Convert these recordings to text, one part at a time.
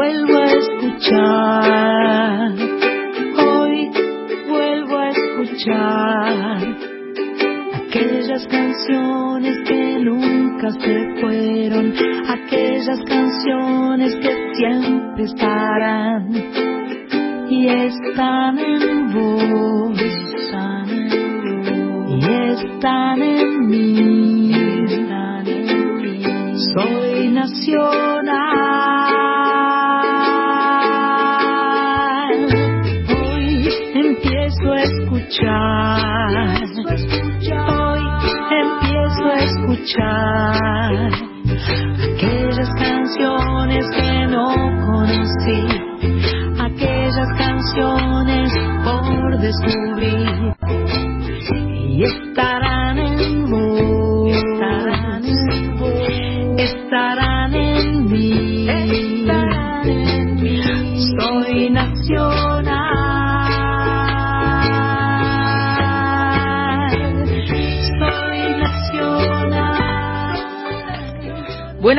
vuelvo a escuchar, hoy vuelvo a escuchar aquellas canciones que nunca se fueron, aquellas canciones que siempre estarán y están en vos, están en vos, y están en mí. Soy nacional. Escuchar aquellas canciones que no conocí, aquellas canciones por descubrir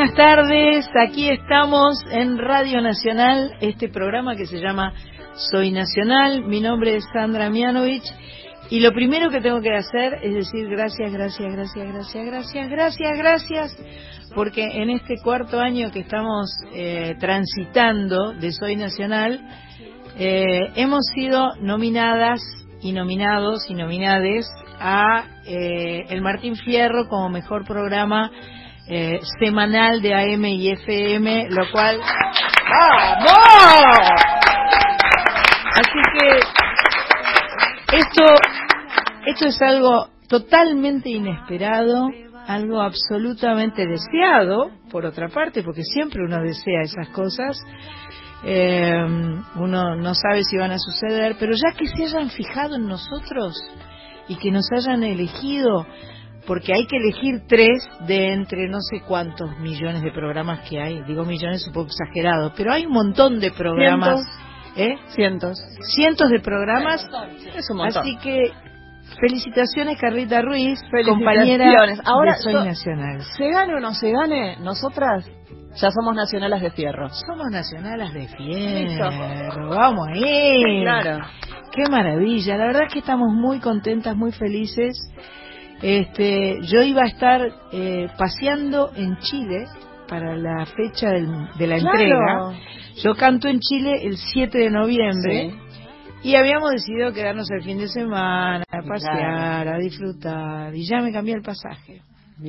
Buenas tardes, aquí estamos en Radio Nacional, este programa que se llama Soy Nacional. Mi nombre es Sandra Mianovich y lo primero que tengo que hacer es decir gracias, gracias, gracias, gracias, gracias, gracias, gracias, porque en este cuarto año que estamos eh, transitando de Soy Nacional, eh, hemos sido nominadas y nominados y nominades a eh, el Martín Fierro como mejor programa eh, semanal de AM y FM, lo cual ¡Vamos! Así que esto, esto es algo totalmente inesperado, algo absolutamente deseado, por otra parte, porque siempre uno desea esas cosas. Eh, uno no sabe si van a suceder, pero ya que se hayan fijado en nosotros y que nos hayan elegido porque hay que elegir tres de entre no sé cuántos millones de programas que hay. Digo millones un poco exagerado, pero hay un montón de programas. Cientos. ¿Eh? Cientos. Cientos de programas. Es un montón. Así que felicitaciones Carlita Ruiz, compañera Ahora, de Soy Nacional. Se gane o no se gane, nosotras ya somos nacionales de fierro. Somos nacionales de fierro. Vamos ahí. Claro. Qué maravilla. La verdad es que estamos muy contentas, muy felices. Este, yo iba a estar eh, paseando en Chile para la fecha de la entrega. Yo canto en Chile el 7 de noviembre y habíamos decidido quedarnos el fin de semana, a pasear, a disfrutar y ya me cambié el pasaje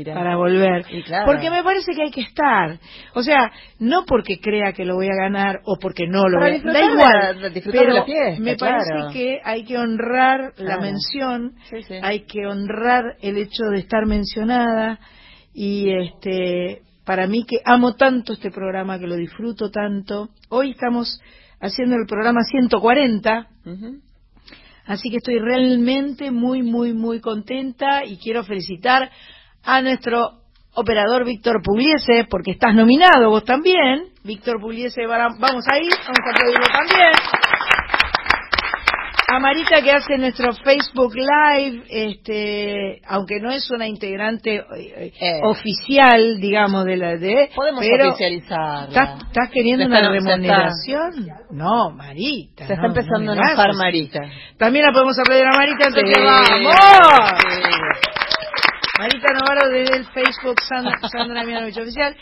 para volver. Porque me parece que hay que estar. O sea, no porque crea que lo voy a ganar o porque no lo voy a ganar. Da igual. pero me parece que hay que honrar la mención, hay que honrar el hecho de estar mencionada y este para mí que amo tanto este programa, que lo disfruto tanto. Hoy estamos haciendo el programa 140. Así que estoy realmente muy, muy, muy contenta y quiero felicitar a nuestro operador Víctor Pugliese, porque estás nominado vos también. Víctor Pugliese, vamos ahí, vamos a pedirlo también. A Marita que hace nuestro Facebook Live, este, aunque no es una integrante eh, eh. oficial, digamos, de la de... Podemos oficializar. ¿Estás, queriendo una remuneración? No, Marita. Se está empezando a enojar Marita. También la podemos aplaudir a Marita, entonces ¡vamos! Marita Navarro desde el Facebook Sandra, Sandra Mianovich Oficial.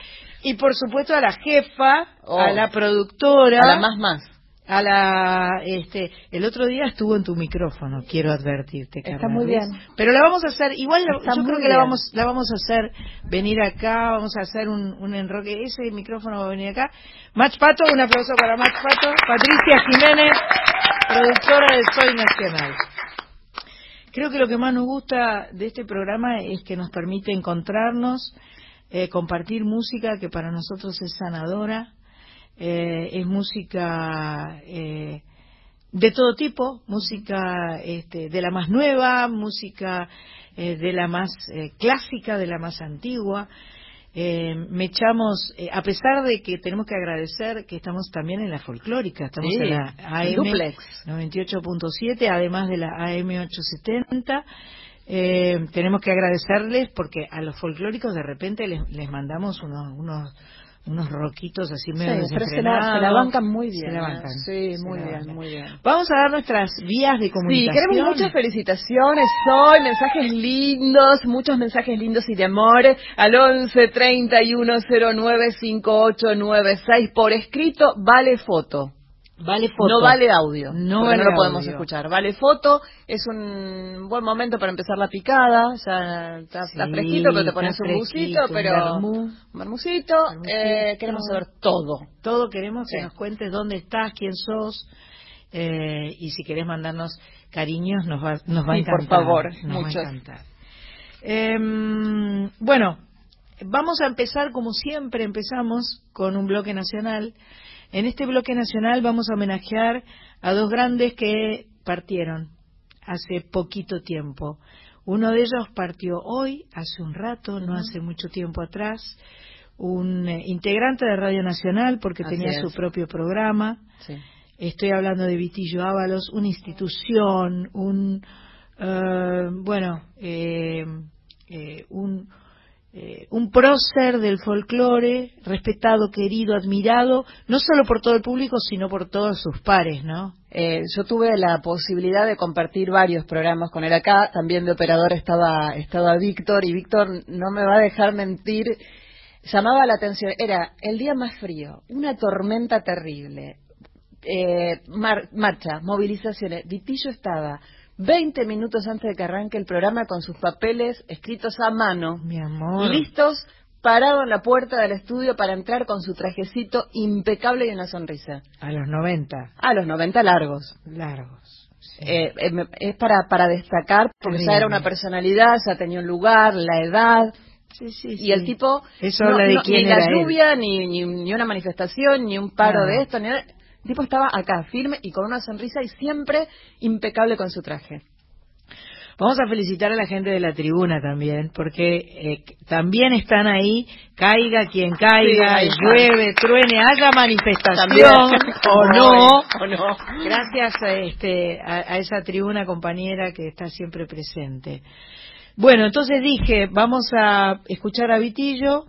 Y por supuesto a la jefa, a oh. la productora. A la más más. A la, este, el otro día estuvo en tu micrófono, quiero advertirte, Está muy bien. Pero la vamos a hacer, igual yo creo que la vamos, la vamos a hacer venir acá, vamos a hacer un, un enroque, ese micrófono va a venir acá. Mach Pato, un aplauso para Mach Pato. Patricia Jiménez, productora de Soy Nacional. Creo que lo que más nos gusta de este programa es que nos permite encontrarnos, eh, compartir música que para nosotros es sanadora, eh, es música eh, de todo tipo, música este, de la más nueva, música de la más clásica, de la más antigua, eh, me echamos, eh, a pesar de que tenemos que agradecer que estamos también en la folclórica, estamos en la AM 98.7, además de la AM 870. Eh, tenemos que agradecerles porque a los folclóricos de repente les, les mandamos unos, unos unos roquitos así medio sí, pero se la, se la, bancan muy bien. Se la bancan. Sí, muy bien, muy bien. Vamos a dar nuestras vías de comunicación. Sí, queremos muchas felicitaciones hoy, mensajes lindos, muchos mensajes lindos y de amor al 11 31 09 5896 por escrito, vale foto. Vale foto. No vale audio. No, vale no lo podemos escuchar. Vale foto. Es un buen momento para empezar la picada. Ya está, fresquito, pero te pones un busito, pero. Un. Eh, queremos saber todo. Todo queremos que nos cuentes dónde estás, quién sos. Eh, y si querés mandarnos cariños, nos va, nos va a encantar. por favor, nos va a encantar. Em, bueno, vamos a empezar como siempre empezamos con un bloque nacional. En este bloque nacional vamos a homenajear a dos grandes que partieron hace poquito tiempo. Uno de ellos partió hoy, hace un rato, no hace mucho tiempo atrás, un eh, integrante de Radio Nacional porque tenía su propio programa. Estoy hablando de Vitillo Ábalos, una institución, un, eh, bueno, eh, un, eh, un prócer del folclore, respetado, querido, admirado, no solo por todo el público, sino por todos sus pares, ¿no? Eh, yo tuve la posibilidad de compartir varios programas con él acá, también de operador estaba, estaba Víctor, y Víctor no me va a dejar mentir, llamaba la atención, era el día más frío, una tormenta terrible, eh, marcha, movilizaciones, Vitillo estaba 20 minutos antes de que arranque el programa con sus papeles escritos a mano. Mi amor. Listos, parado en la puerta del estudio para entrar con su trajecito impecable y una sonrisa. A los 90. A los 90 largos. Largos. Eh, eh, es para, para destacar, porque ya era una personalidad, ya tenía un lugar, la edad. Sí, sí, y el tipo, Eso no, de quién ni la lluvia, ni, ni, una manifestación, ni un paro de esto, ni el tipo estaba acá, firme y con una sonrisa y siempre impecable con su traje. Vamos a felicitar a la gente de la tribuna también, porque eh, también están ahí, caiga quien caiga, llueve, truene, haya manifestación o no. Gracias a, este, a, esa tribuna compañera que está siempre presente. Bueno, entonces dije, vamos a escuchar a Vitillo,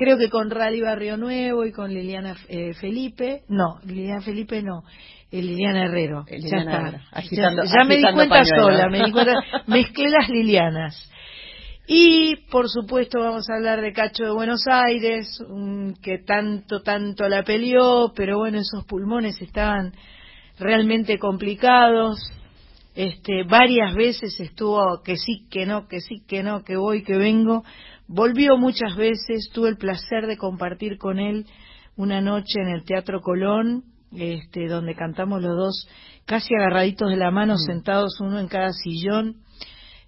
creo que con Radio Barrio Nuevo y con Liliana eh, Felipe, no, Liliana Felipe no, eh, Liliana Herrero, ya está, ya, me di cuenta sola, me di cuenta, mezclé las Lilianas. Y por supuesto vamos a hablar de Cacho de Buenos Aires, que tanto, tanto la peleó, pero bueno, esos pulmones estaban realmente complicados. Este, varias veces estuvo que sí, que no, que sí, que no, que voy, que vengo. Volvió muchas veces, tuve el placer de compartir con él una noche en el Teatro Colón, este, donde cantamos los dos casi agarraditos de la mano, mm. sentados uno en cada sillón.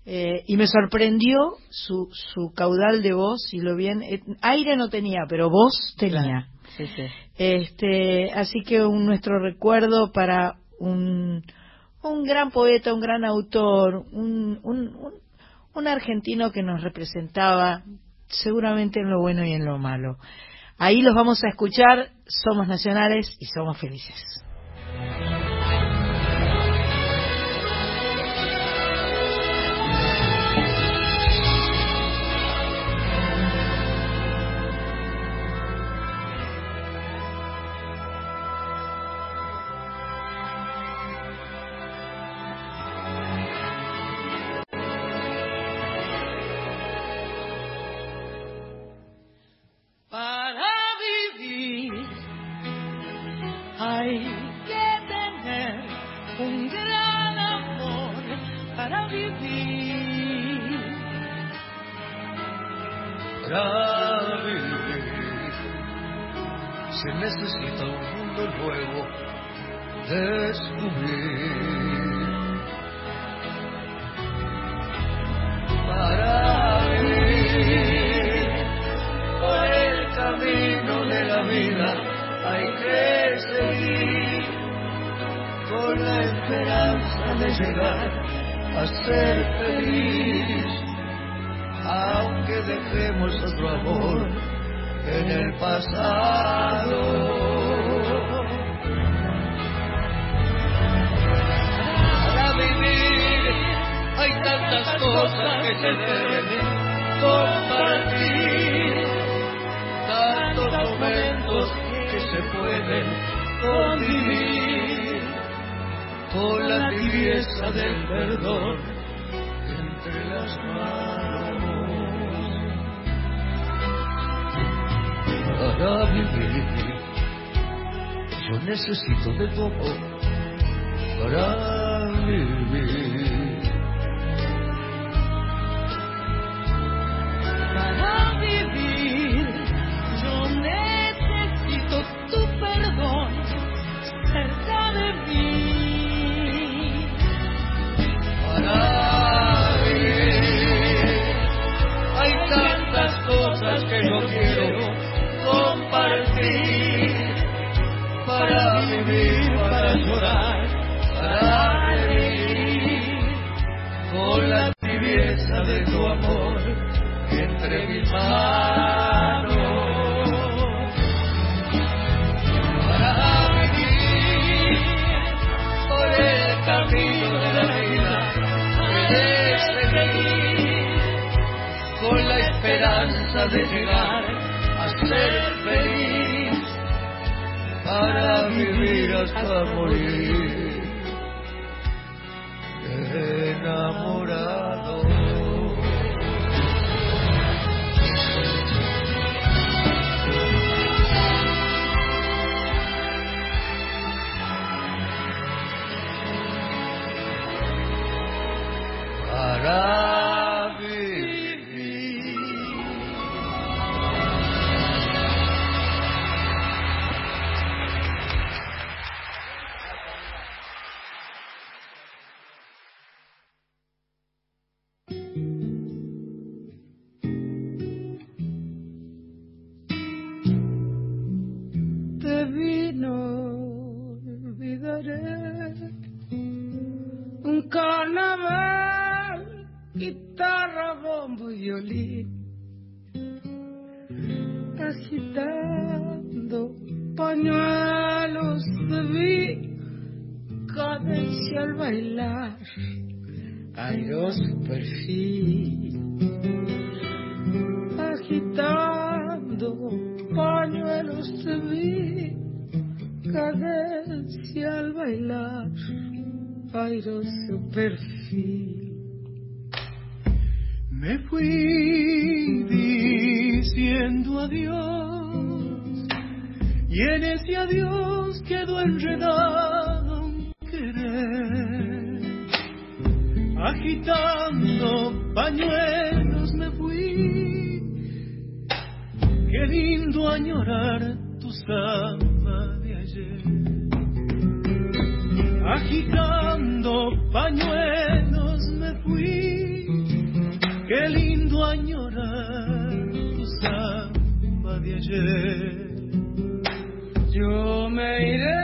Eh, y me sorprendió su, su caudal de voz y lo bien eh, aire no tenía pero voz tenía este así que un, nuestro recuerdo para un un gran poeta un gran autor un, un, un argentino que nos representaba seguramente en lo bueno y en lo malo. Ahí los vamos a escuchar, somos nacionales y somos felices. hay que seguir con la esperanza de llegar a ser feliz, aunque dejemos otro amor en el pasado. Para vivir hay tantas cosas que se deben compartir, tantos momentos se pueden convivir con la tibieza del perdón entre las manos para vivir. Yo necesito de todo para vivir. de tu amor entre mis manos. Para venir por el camino de la vida, puedes seguir con la esperanza de llegar a ser feliz para vivir hasta morir. Enamorado. al bailar. Airoso perfil, agitando pañuelos de vi, cadencia al bailar. Airoso perfil. Me fui diciendo adiós. Y en ese adiós quedó enredado agitando pañuelos me fui. Qué lindo añorar tu samba de ayer. Agitando pañuelos me fui. Qué lindo añorar tu samba de ayer. Yo me iré.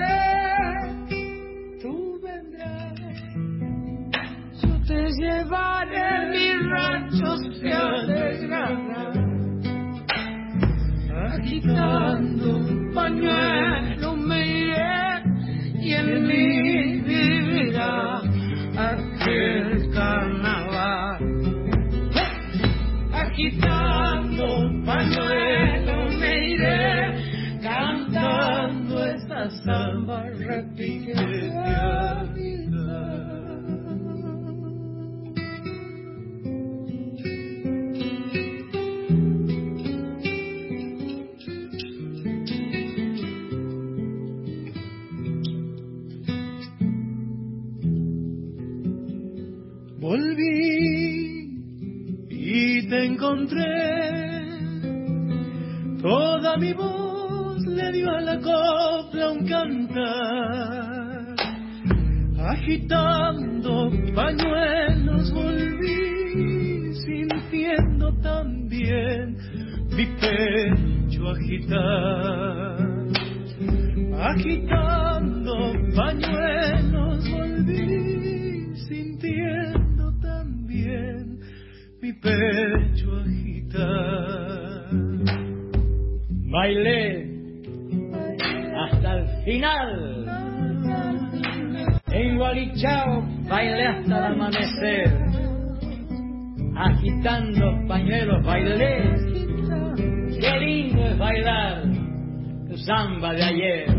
salvar en mi rancho se agitando un pañuelo me iré y en mí vivirá aquel carnaval. Agitando un pañuelo me iré, cantando esta samba repite. Toda mi voz le dio a la copla un cantar. Agitando pañuelos volví, sintiendo también mi pecho agitar. Agitando pañuelos volví, sintiendo también mi pecho Bailé hasta el final. En Gualichao bailé hasta el amanecer. Agitando pañuelos bailé. Qué lindo es bailar tu samba de ayer.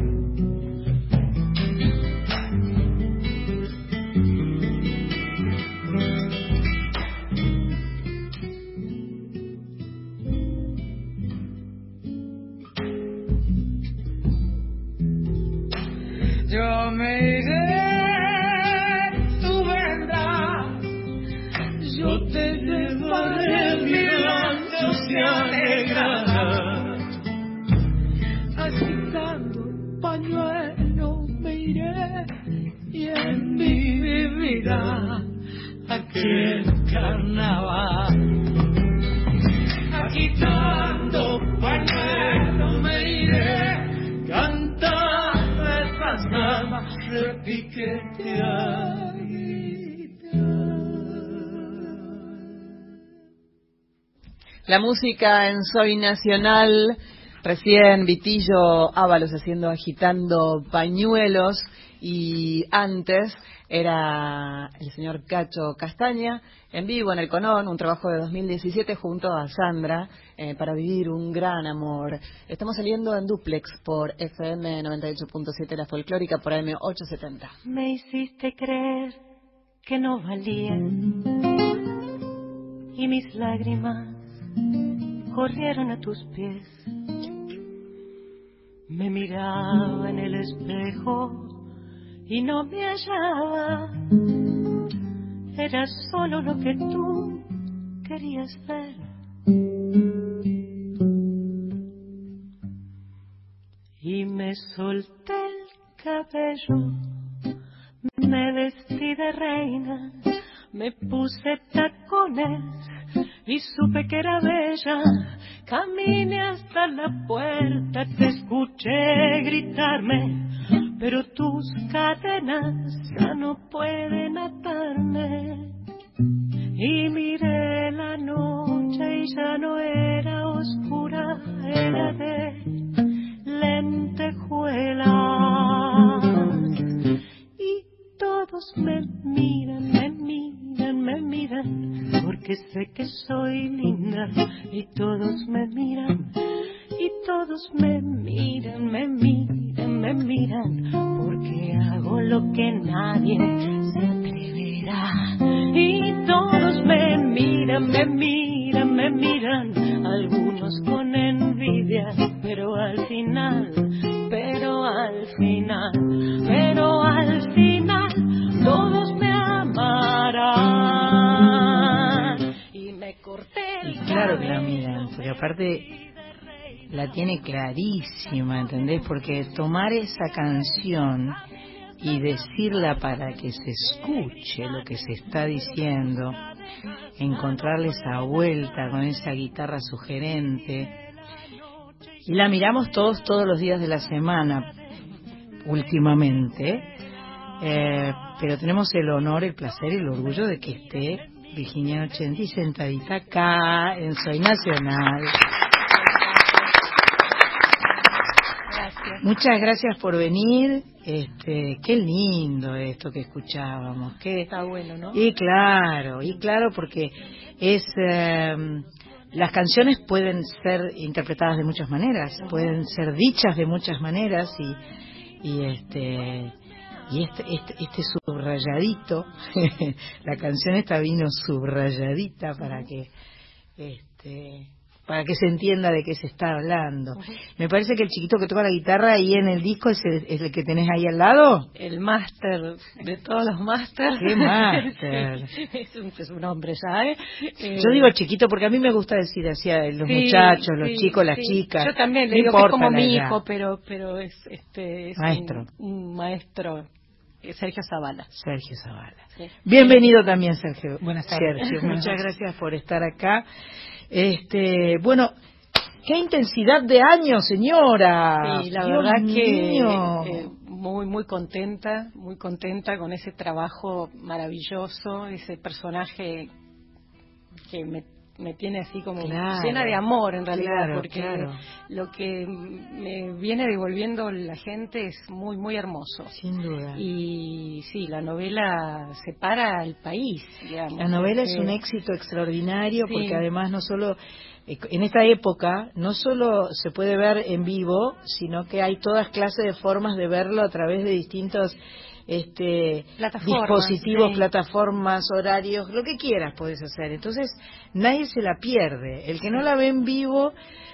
Agitando pañuelo me iré, cantando estas almas La música en Soy Nacional, recién Vitillo Ábalos haciendo agitando pañuelos y antes era el señor Cacho Castaña en vivo en el Conón, un trabajo de 2017 junto a Sandra eh, para vivir un gran amor. Estamos saliendo en duplex por FM 98.7 La Folclórica por AM 870. Me hiciste creer que no valía y mis lágrimas corrieron a tus pies. Me miraba en el espejo y no me hallaba. Era solo lo que tú querías ver. Y me solté el cabello, me vestí de reina, me puse tacones y supe que era bella. Caminé hasta la puerta, te escuché gritarme, pero tus cadenas ya no pueden atarme. Y miré la noche y ya no era oscura, era de lentejuelas. Todos me miran, me miran, me miran, porque sé que soy linda. Y todos me miran, y todos me miran, me miran, me miran, porque hago lo que nadie se atreverá. Y todos me miran, me miran, me miran, algunos con envidia, pero al final, al final, pero al final, todos me amarán. Y me corté el Y claro que la miran, porque aparte la tiene clarísima, ¿entendés? Porque tomar esa canción y decirla para que se escuche lo que se está diciendo, encontrarle esa vuelta con esa guitarra sugerente. Y la miramos todos, todos los días de la semana, últimamente, eh, pero tenemos el honor, el placer y el orgullo de que esté Virginia Ochenti sentadita acá en Soy Nacional. Muchas gracias por venir. Este, qué lindo esto que escuchábamos. Qué, Está bueno, ¿no? y claro, y claro porque es eh, las canciones pueden ser interpretadas de muchas maneras, pueden ser dichas de muchas maneras y y este y este este, este subrayadito, la canción esta vino subrayadita para que este para que se entienda de qué se está hablando. Me parece que el chiquito que toca la guitarra ahí en el disco es el, es el que tenés ahí al lado. el máster de todos los másters. ¡Qué máster! es, un, es un hombre ya, ¿eh? Eh, Yo digo chiquito porque a mí me gusta decir así a los sí, muchachos, los sí, chicos, las sí. chicas. Yo también le No digo que es como mi edad. hijo, pero pero es este es un- Maestro. Un, maestro, eh, Sergio Zavala. Sergio Zavala. Sí. Bienvenido también, Sergio. Buenas tardes. Sergio, muchas gracias por estar acá. Este, bueno, qué intensidad de años, señora. Sí, la Dios verdad que eh, muy muy contenta, muy contenta con ese trabajo maravilloso, ese personaje que me, me tiene así como Claro. llena de amor en realidad, Claro, porque claro. lo que me viene devolviendo la gente es muy muy hermoso. Sin duda. Y sí, la novela separa al país. digamos, La novela es porque- un éxito extraordinario Sí. porque además no solo eh, en esta época no solo se puede ver en vivo, sino que hay todas clases de formas de verlo a través de distintos este Plataformas, dispositivos, sí. plataformas, horarios, lo que quieras puedes hacer. Entonces, nadie se la pierde. El que no la ve en vivo,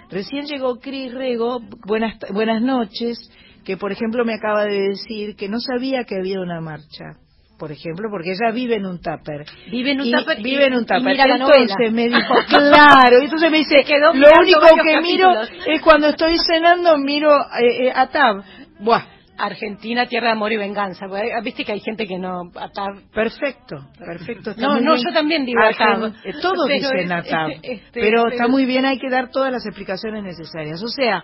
recién llegó Cris Rego, buenas buenas noches. que por ejemplo me acaba de decir que no sabía que había una marcha por ejemplo, porque ella vive en un tupper. Vive en un Y tupper. Vive en un y tupper. entonces me dijo, claro, y entonces me dice, lo único que miro es cuando estoy cenando, miro eh, eh, a Tab. Buah, Argentina, tierra de amor y venganza. Ah, Viste que hay gente que no. atar- perfecto, perfecto. está No, no, yo también digo Atab. eh, Todos Pero dicen Atab, este, pero está muy bien, hay que dar todas las explicaciones necesarias. O sea,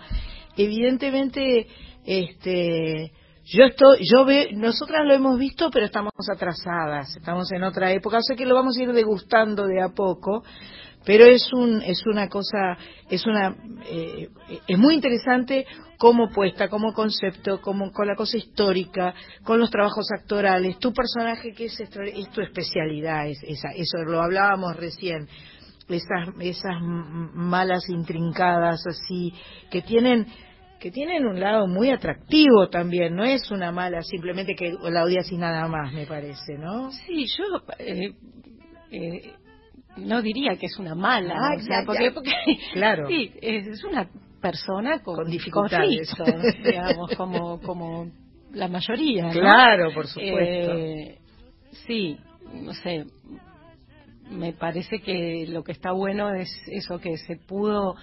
evidentemente, este, yo estoy, yo ve, nosotras lo hemos visto, pero estamos atrasadas, estamos en otra época, o sea que lo vamos a ir degustando de a poco. Pero es un, es una cosa, es una, eh, es muy interesante como puesta, como concepto, como con la cosa histórica, con los trabajos actorales. Tu personaje que es, es tu especialidad, es, esa, eso lo hablábamos recién esas esas malas intrincadas así que tienen que tienen un lado muy atractivo también no es una mala simplemente que la odias y nada más me parece no Sí, yo eh, eh, no diría que es una mala. Ah, o sea, ya, porque, Claro. Sí, es una persona con, Con dificultades. digamos, como, como la mayoría. ¿no? claro por supuesto Eh, sí, no sé. Me parece que lo que está bueno es eso que se pudo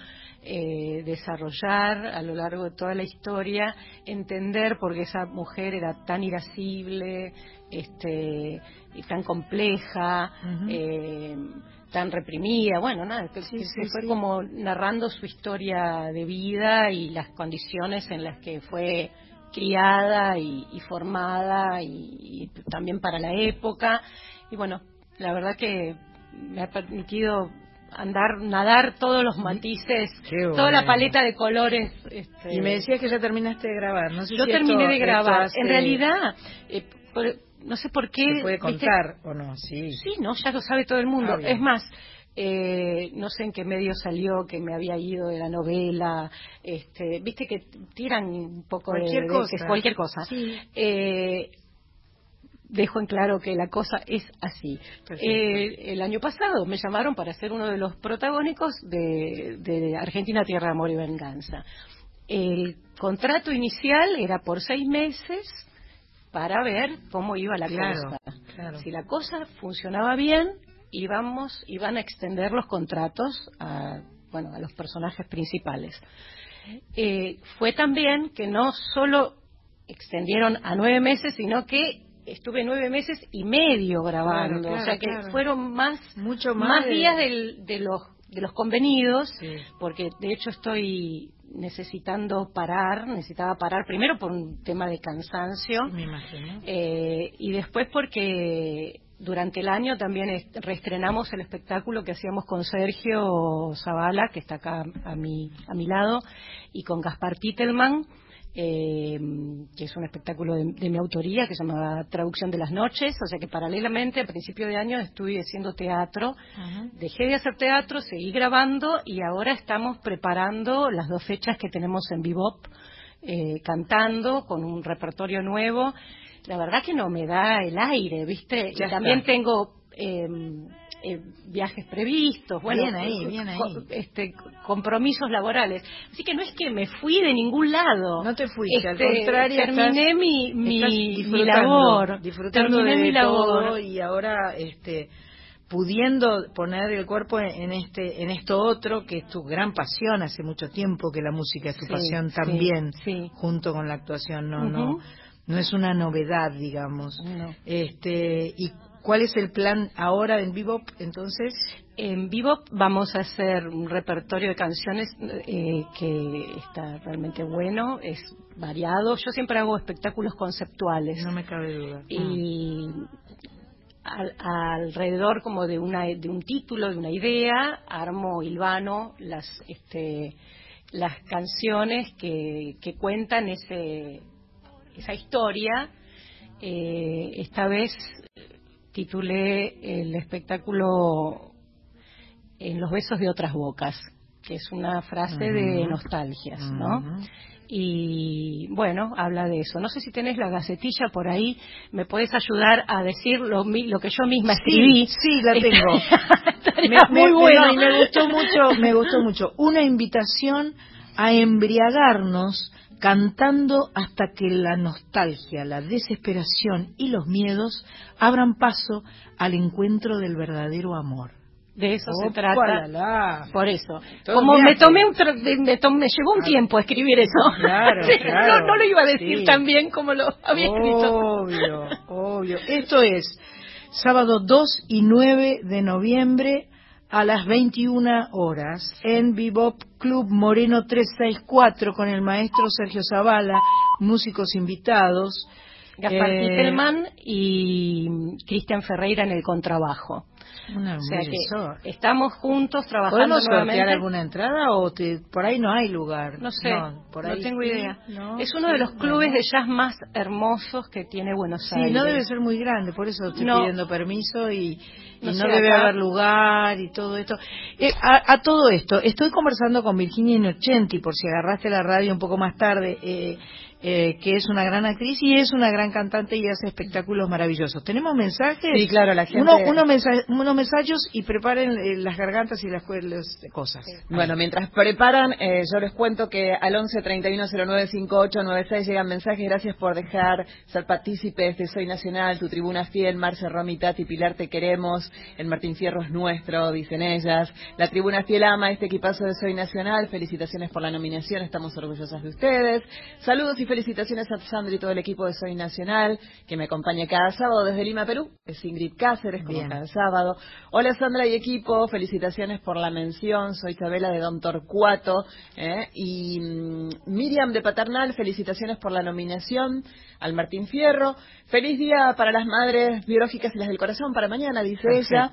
eh, desarrollar a lo largo de toda la historia, entender por qué esa mujer era tan irascible, este, y tan compleja, eh, tan reprimida, bueno, nada, que, Sí, que sí, se fue sí. como narrando su historia de vida y las condiciones en las que fue criada y, y formada y, y también para la época. Y bueno la verdad que me ha permitido andar nadar todos los matices toda la paleta de colores este, y me decías que ya terminaste de grabar no sé yo si terminé esto- de grabar. hace- en realidad eh, por- no sé por qué se puede ¿viste? contar o no sí Sí, no, ya lo sabe todo el mundo. Ah, es más, eh, no sé en qué medio salió que me había ido de la novela. Este, Viste que tiran un poco de- Cualquier de, cosa. que cualquier cosa. Sí. Eh, dejo en claro que la cosa es así. Eh, el año pasado me llamaron para ser uno de los protagónicos de, de Argentina Tierra, Amor y Venganza. El contrato inicial era por seis meses para ver cómo iba la Claro, cosa. claro. Si la cosa funcionaba bien, íbamos, iban a extender los contratos a, bueno, a los personajes principales. Eh, fue también que no solo extendieron a nueve meses, sino que estuve nueve meses y medio grabando. Claro, o sea que fueron más, Mucho más de- días del- de, los, de los convenidos, Sí. porque de hecho estoy necesitando parar, necesitaba parar primero por un tema de cansancio. me imagino Eh, y después porque durante el año también est- reestrenamos el espectáculo que hacíamos con Sergio Zavala, que está acá a mi, a mi lado, y con Gaspar Titelman, eh, que es un espectáculo de, de mi autoría que se llama Traducción de las Noches, o sea que paralelamente a principio de año estuve haciendo teatro, Ajá. dejé de hacer teatro, seguí grabando y ahora estamos preparando las dos fechas que tenemos en Bebop, eh, cantando con un repertorio nuevo. La verdad que no me da el aire, ¿viste? Ya y también está. tengo eh, eh, viajes previstos, bueno, Bien ahí, bien ahí. co- este, compromisos laborales. Así que no es que me fui de ningún lado. No te fuiste, al Este, contrario, Terminé estás- mi, mi, Estás mi labor. disfrutando terminé de mi labor. todo y ahora este pudiendo poner el cuerpo en, este en esto otro que es tu gran pasión hace mucho tiempo que la música es tu Sí, pasión también sí. junto con la actuación no no no es una novedad digamos No. este y cuál es el plan ahora en Bebop entonces En vivo vamos a hacer un repertorio de canciones eh, que está realmente bueno, es variado. Yo siempre hago espectáculos conceptuales no me cabe duda y al- alrededor como de una de un título, de una idea, armo hilvano las este, las canciones que, que cuentan ese esa historia. Eh, esta vez titulé el espectáculo En los besos de otras bocas, que es una frase de nostalgias, ¿no? Y bueno, habla de eso. No sé si tenés la gacetilla por ahí, me puedes ayudar a decir lo, lo que yo misma escribí. Sí, sí, la tengo. Muy bueno. me gustó mucho, me gustó mucho. Una invitación a embriagarnos cantando hasta que la nostalgia, la desesperación y los miedos abran paso al encuentro del verdadero amor. De eso se trata. Por eso. Todo Como me tomé un tra- me, tom- me llevó un tiempo escribir eso. Claro, Sí, claro. No, no lo iba a decir Sí. tan bien como lo había escrito. Obvio, obvio. Esto es sábado 2 y 9 de noviembre a las 21 horas en Bebop Club Moreno 364 con el maestro Sergio Zavala, músicos invitados. Gaspar Eh, Titelman y Cristian Ferreira en el contrabajo. Una O sea que estamos juntos trabajando ¿Podemos sortear nuevamente. alguna entrada o te- por ahí no hay lugar? No sé, no, por ahí tengo sí, idea. ¿no? Es uno de los clubes de jazz más hermosos que tiene Buenos Sí, Aires. no debe ser muy grande, por eso estoy No. pidiendo permiso y, y No no, sé, debe acá- haber lugar y todo esto. Eh, a, a todo esto, estoy conversando con Virginia Inocenti, por si agarraste la radio un poco más tarde, eh, eh, que es una gran actriz y es una gran cantante y hace espectáculos maravillosos. ¿Tenemos mensajes? Sí, claro, la gente- Uno, uno mensa- unos mensajos y preparen eh, las gargantas y las, las cosas. Bueno, mientras preparan, eh, yo les cuento que al 11 31 09 58 96 llegan mensajes. Gracias por dejar ser partícipes de Soy Nacional, tu tribuna fiel, Marce Romitati, Pilar Te Queremos, el Martín Fierro es nuestro, dicen ellas. La tribuna fiel ama este equipazo de Soy Nacional. Felicitaciones por la nominación, estamos orgullosas de ustedes. Saludos y felicitaciones a Sandra y todo el equipo de Soy Nacional, que me acompaña cada sábado desde Lima, Perú. Es Ingrid Cáceres, como Bien. cada sábado. Hola Sandra y equipo, felicitaciones por la mención. Soy Chabela de Don Torcuato. ¿eh? Y mm, Miriam de Paternal, felicitaciones por la nominación al Martín Fierro. Feliz día para las madres biológicas y las del corazón para mañana, dice ella.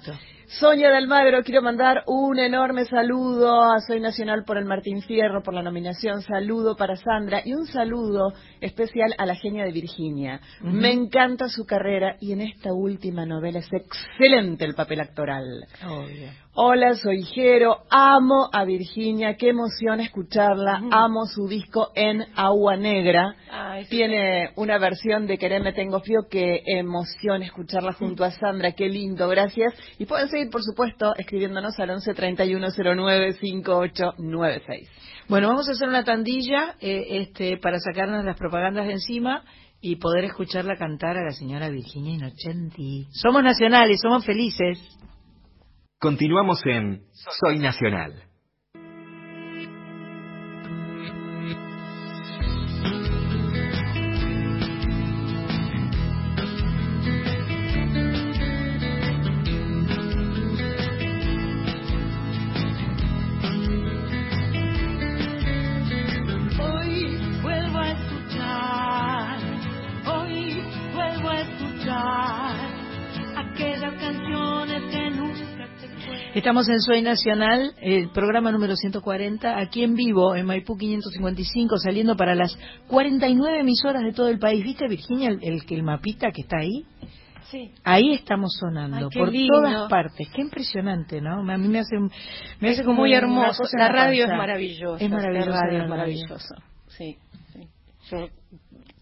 Sonia de Almagro, quiero mandar un enorme saludo a Soy Nacional por el Martín Fierro, por la nominación, saludo para Sandra y un saludo especial a la genia de Virginia. Me encanta su carrera y en esta última novela es excelente el papel actoral. Obvio. Hola, soy Jero, amo a Virginia, qué emoción escucharla, amo su disco en Agua Negra. Ay, sí. Tiene una versión de Quereme Tengo Fío, qué emoción escucharla junto a Sandra, qué lindo, gracias. Y pueden seguir, por supuesto, escribiéndonos al 11 31 09 5896. Bueno, vamos a hacer una tandilla eh, este, para sacarnos las propagandas de encima y poder escucharla cantar a la señora Virginia Inocenti. Somos nacionales, somos felices. Continuamos en Soy Nacional. Estamos en Soy Nacional, el programa número 140, aquí en vivo, en Maipú 555, saliendo para las 49 emisoras de todo el país. ¿Viste, Virginia, el, el, el mapita que está ahí? Sí. Ahí estamos sonando, Ay, por lindo. todas partes. Qué impresionante, ¿no? A mí me hace, me hace como muy hermoso. La radio es maravillosa. Es maravillosa. La radio es maravilloso. Sí, sí. Yo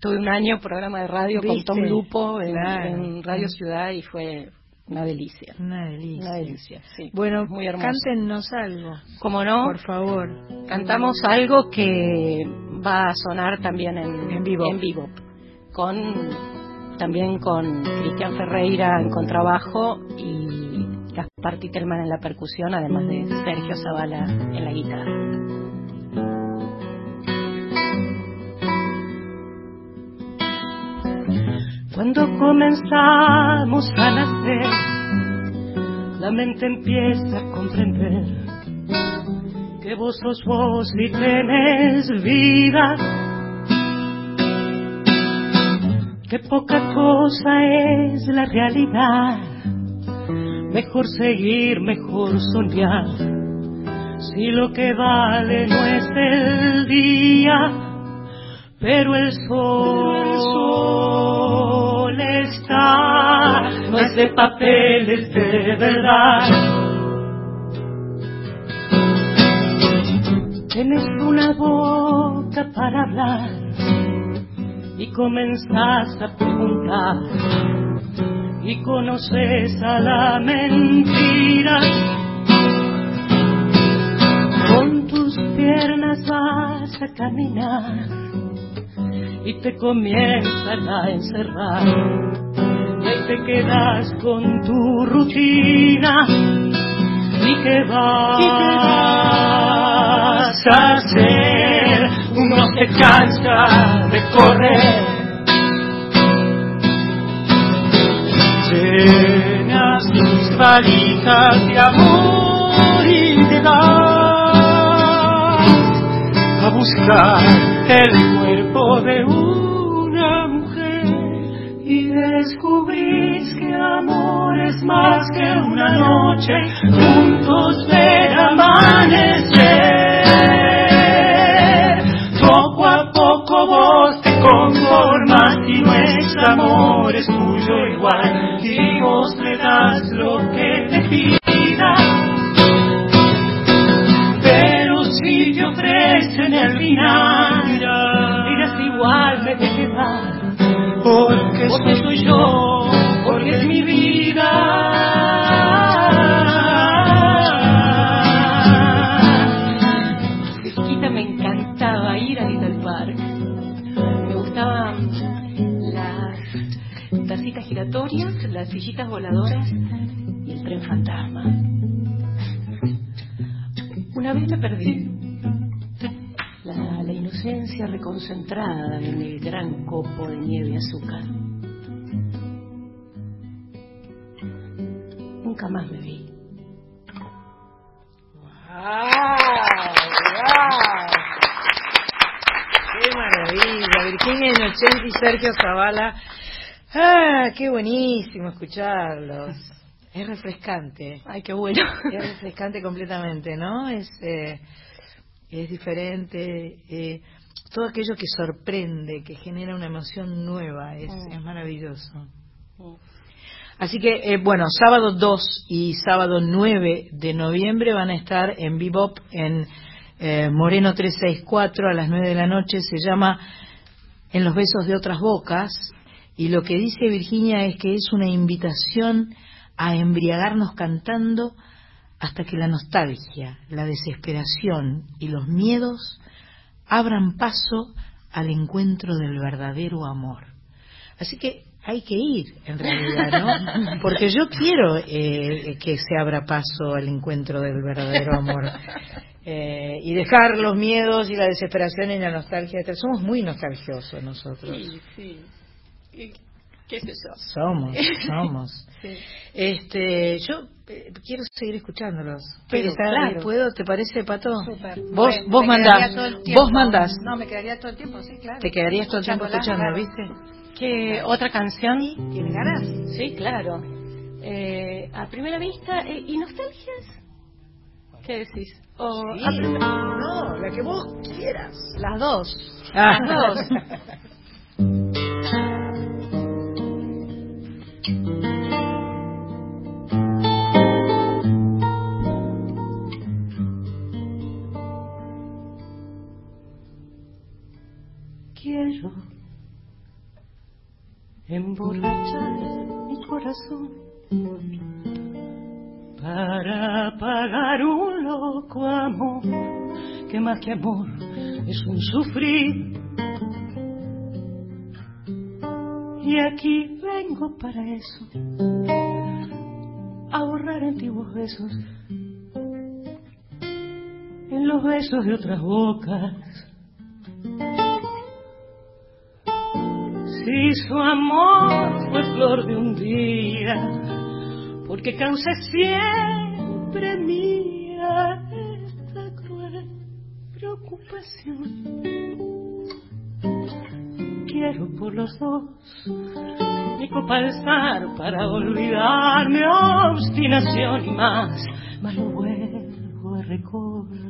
tuve un año programa de radio con. Tom Lupo en, Claro. en Radio Ciudad y fue una delicia. Una delicia. Una delicia, sí. Bueno, muy hermoso. cántennos algo, Como no, por favor. cantamos algo que va a sonar también en, En vivo. en vivo. Con también con Cristian Ferreira en contrabajo y Gaspar Titelman en la percusión, además de Sergio Zavala en la guitarra. Cuando comenzamos a nacer, la mente empieza a comprender que vos sos vos y tenés vida. Que poca cosa es la realidad. Mejor seguir, mejor soñar. Si lo que vale no es el día, pero el sol, el sol no es de papel, es de verdad. Tienes una boca para hablar y comenzás a preguntar y conoces a la mentira. Con tus piernas vas a caminar y te comienzan a encerrar. Y ahí te quedas con tu rutina. ¿Y qué vas, a hacer? Uno se cansa de correr. Llenas tus valijas de amor y te das a buscar el cuerpo de una mujer y descubrís que amor es más que una noche juntos ver amanecer. Poco a poco vos te conformas y nuestro amor es tuyo igual y vos le das lo que te pida. Te ofrecen el final, dirás igual me de quedar. Porque, porque soy yo, porque es mi vida. De chiquita me encantaba ir a Little Park. Me gustaban las tacitas giratorias, las sillitas voladoras y el tren fantasma. Una vez me perdí. Inocencia reconcentrada en el gran copo de nieve y azúcar. Nunca más me vi. ¡Qué maravilla! Virginia Inocenti y Sergio Zavala. ¡Ah, qué buenísimo escucharlos! Es refrescante. Ay, qué bueno. Es refrescante completamente, ¿no? Es, eh, es diferente. eh, todo aquello que sorprende, que genera una emoción nueva, es, Mm. es maravilloso. Así que, eh, bueno, sábado 2 y sábado 9 de noviembre van a estar en Bebop en eh, Moreno 364 a las 9 de la noche. Se llama En los besos de otras bocas. Y lo que dice Virginia es que es una invitación a embriagarnos cantando hasta que la nostalgia, la desesperación y los miedos abran paso al encuentro del verdadero amor. Así que hay que ir, en realidad, ¿no? Porque yo quiero eh, que se abra paso al encuentro del verdadero amor. Eh, y dejar los miedos y la desesperación y la nostalgia. Somos muy nostalgiosos nosotros. Sí, sí. ¿Qué sé yo? Somos, somos. Este, yo eh, quiero seguir escuchándolos. Pero, claro. ¿Puedo? ¿Te parece, Pato? Vos, vos mandás. Vos mandás. No, me quedaría todo el tiempo, sí, claro. Te quedarías todo el tiempo escuchando, claro. ¿viste? ¿Qué otra canción? ¿Tienes ganas? Sí, claro. Eh, a primera vista, eh, ¿y nostalgias? ¿Qué decís? O Sí. a prim- No, la que vos quieras. las dos. Ah. Las dos. emborrachar mi corazón para pagar un loco amor que más que amor es un sufrir. Y aquí vengo para eso, a borrar antiguos besos en los besos de otras bocas. Si su amor fue flor de un día, porque causa siempre mía esta cruel preocupación. Quiero por los dos mi copa alzar para olvidar mi obstinación y más, más lo vuelvo a recordar.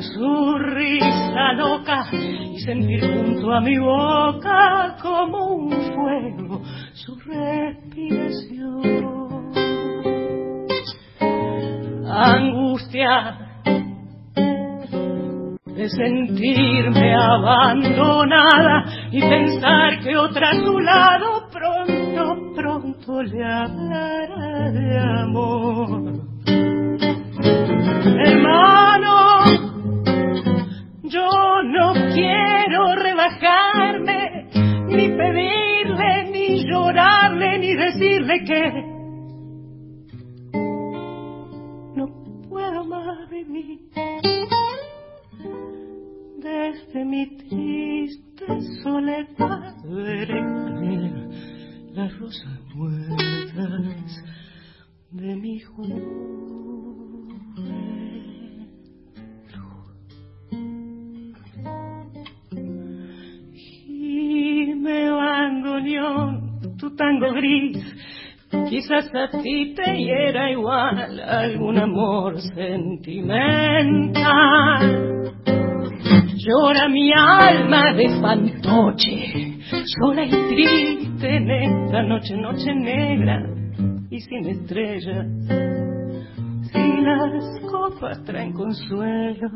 Su risa loca y sentir junto a mi boca como un fuego su respiración. de sentirme abandonada y pensar que otra a su lado pronto, pronto le hablará de amor. Hermano, yo no quiero rebajarme, ni pedirle, ni llorarle, ni decirle que no puedo más vivir desde mi triste soledad veré las rosas muertas de mi juventud. Me bandoneón, tu tango gris, quizás a ti te hiera igual algún amor sentimental. Llora mi alma de fantoche, sola y triste en esta noche, noche negra y sin estrellas. Si las copas traen consuelo,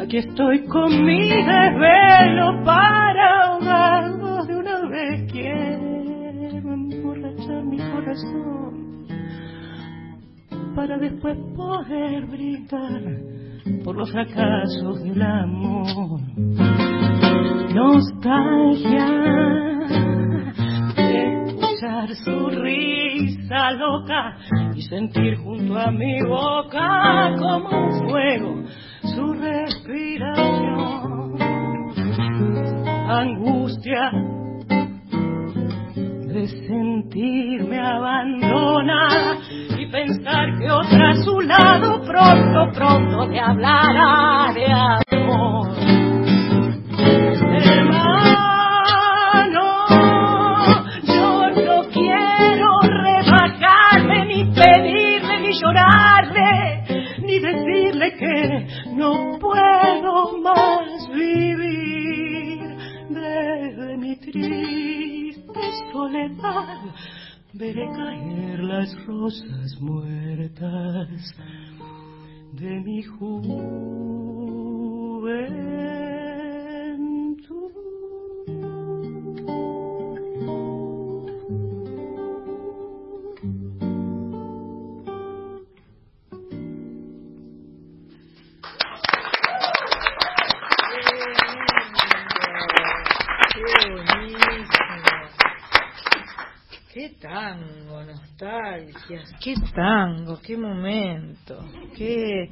aquí estoy con mi desvelo para ahogarlos de una vez. Quiero emborrachar mi corazón para después poder brindar por los fracasos del amor. Nostalgia de escuchar su risa loca y sentir junto a mi boca como un fuego su respiración. Angustia de sentirme abandonada y pensar que otra a su lado pronto, pronto te hablará de amor. Hermano, yo no quiero rebajarme, ni pedirle, ni decirle que no puedo más vivir desde mi triste soledad. Veré caer las rosas muertas de mi Qué tango, nostalgia. Qué tango, qué momento. Qué.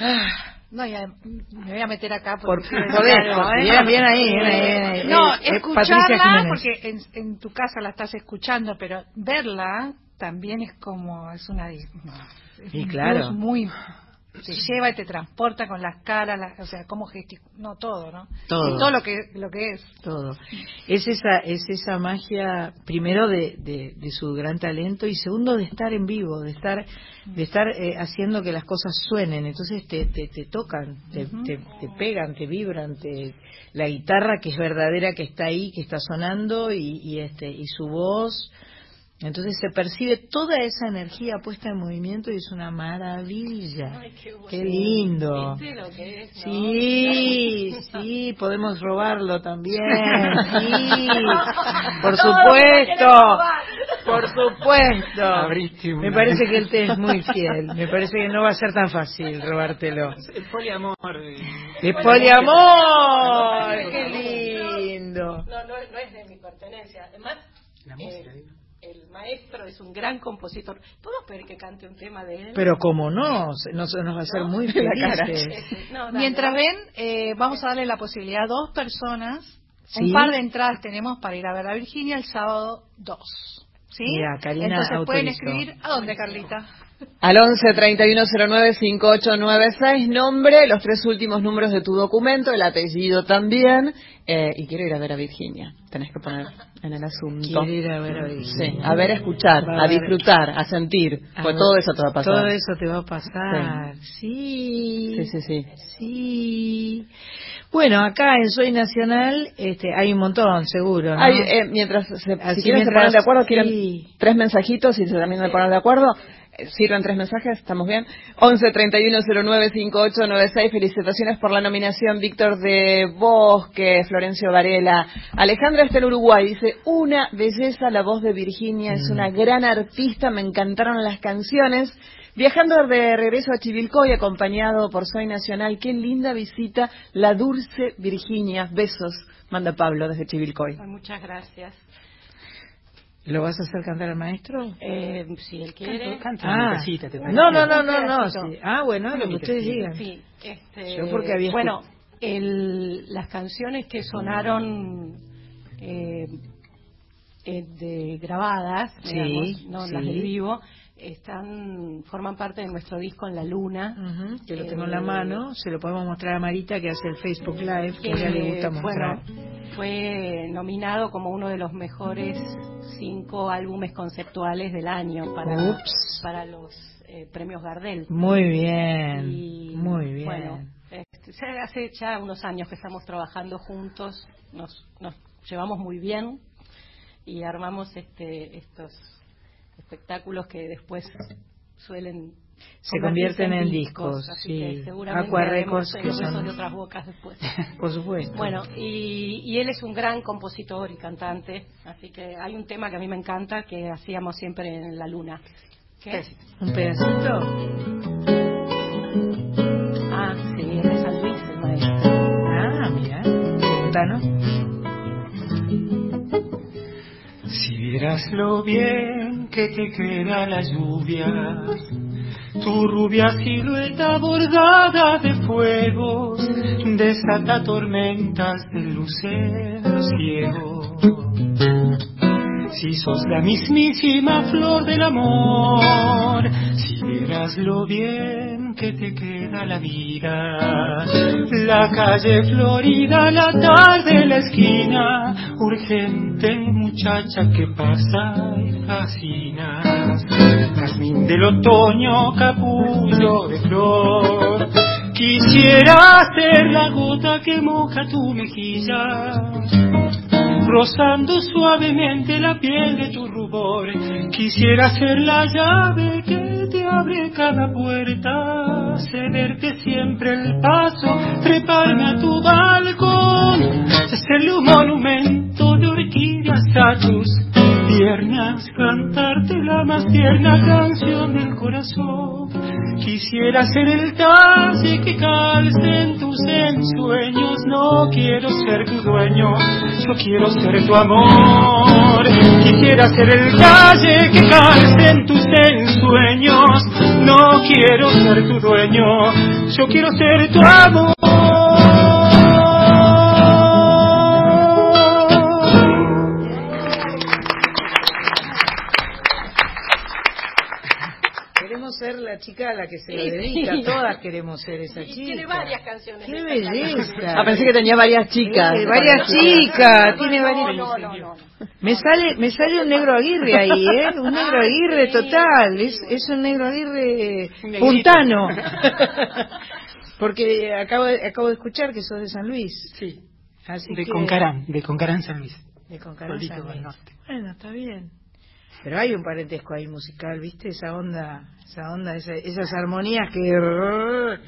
Ah, No, ya, me voy a meter acá por porque poder, bien, bien ahí, bien ahí, bien ahí. No, Eh, eh, escucharla, porque en, en tu casa la estás escuchando, pero verla también es como, es una... no, es un claro. plus muy... Te lleva y te transporta con las caras, las- o sea, cómo gesticula, no todo, ¿no? Todo. Y todo lo que, lo que es. todo. Es esa, es esa magia, primero de, de, de su gran talento y segundo de estar en vivo, de estar, de estar eh, haciendo que las cosas suenen. Entonces te, te, te tocan, te, te, te pegan, te vibran, te, la guitarra que es verdadera, que está ahí, que está sonando y, y este, y su voz. Entonces se percibe toda esa energía puesta en movimiento y es una maravilla. qué, lindo. Sí, sí, podemos robarlo también. Sí, por supuesto. Por supuesto. Me parece que el té es muy fiel. Me parece que no va a ser tan fácil robártelo. El poliamor. eh. ¡De poliamor! ¡Qué lindo! No, no, no es de mi pertenencia. Además, La eh, música, digo. El maestro es un gran compositor. ¿Podemos pedir que cante un tema de él? Pero como no, se- nos, nos va a hacer muy felices. No, dale, Mientras dale. ven, eh, vamos a darle la posibilidad a dos personas. Sí. Un par de entradas tenemos para ir a ver a Virginia el sábado 2. ¿Sí? Mira, Karina Entonces pueden autorizó. escribir. ¿A dónde, Carlita? Al 11 3109 5896, nombre, los tres últimos números de tu documento, el apellido también, eh, y quiero ir a ver a Virginia. Tenés que poner en el asunto. Quiero ir a ver a Virginia. Sí, a ver, a escuchar, a disfrutar, a sentir, A pues ver, todo eso te va a pasar. Todo eso te va a pasar. Sí. Sí, sí, sí. Sí. Bueno, acá en Soy Nacional este, hay un montón, seguro. ¿no? Hay, eh, mientras se, Así si quieren se ponen de acuerdo, quieren tres mensajitos y se terminan de poner de acuerdo. Sirven tres mensajes, ¿estamos bien? 11 31 09 58 96. Felicitaciones por la nominación, Víctor de Bosque, Florencio Varela. Alejandra está en Uruguay, dice, una belleza la voz de Virginia, es una gran artista, me encantaron las canciones. Viajando de regreso a Chivilcoy, acompañado por Soy Nacional, qué linda visita, la dulce Virginia. Besos, manda Pablo desde Chivilcoy. Muchas gracias. ¿Lo vas a hacer cantar al maestro? Eh, si él quiere. Canta Ah. una casita. No, no, no, no, no. sí. Ah, bueno, lo que ustedes digan. Sí, este, Yo porque había bueno, el- las canciones que sonaron eh, eh, de grabadas, Sí, digamos, no sí. las del vivo, están forman parte de nuestro disco en la luna. Que lo tengo en Eh, la mano, se lo podemos mostrar a Marita que hace el Facebook Live, que a ella le gusta mostrar. bueno, fue nominado como uno de los mejores cinco álbumes conceptuales del año para, Ups. para los eh, premios Gardel. Muy bien, Y, muy bien. Bueno, este, hace ya unos años que estamos trabajando juntos, nos, nos llevamos muy bien y armamos este, estos espectáculos que después suelen Se convierten en discos, así sí. que seguramente Aqua haremos Records, el que son- de otras bocas después. Por supuesto. Bueno, y, y él es un gran compositor y cantante, así que hay un tema que a mí me encanta que hacíamos siempre en la luna. ¿Qué? un pedacito. Ah, sí, es de San Luis el maestro. Ah, mira, Contanos. Si vieras lo bien que te queda la lluvia, tu rubia silueta bordada de fuegos, desata tormentas de lucero ciego. Si sos la mismísima flor del amor, si vieras lo bien que te queda la vida, la calle florida, la tarde, la esquina, urgente muchacha que pasa y fascinas, jazmín. Del otoño, capullo de flor, quisiera ser la gota que moja tu mejilla rozando suavemente la piel de tu rubor. Quisiera ser la llave que te abre cada puerta, cederte siempre el paso, treparme a tu balcón, hacerle un monumento de orquídeas a tus piernas, cantarte la más tierna canción del corazón. Quisiera ser el talle que calce en tus ensueños, no quiero ser tu dueño, yo quiero ser tu amor. Quisiera ser el talle que calce en tus ensueños, no quiero ser tu dueño, yo quiero ser tu amor. Chica a la que se lo Sí, dedica. sí. Todas queremos ser esa Y chica. tiene varias canciones. ¡Qué belleza! Ah, pensé que tenía varias chicas. Varias chicas, tiene no, varias. no, no, no. Me sale, me sale un negro Aguirre ahí, ¿eh? Un negro Aguirre total. Es, es un negro Aguirre puntano. Porque acabo de, acabo de escuchar que sos de San Luis. Sí, Así de que- Concarán, de Concarán San Luis. De Concarán, San Luis. Bueno, está bien. Pero hay un parentesco ahí musical, ¿viste? Esa onda, esa onda, esa- esas armonías que...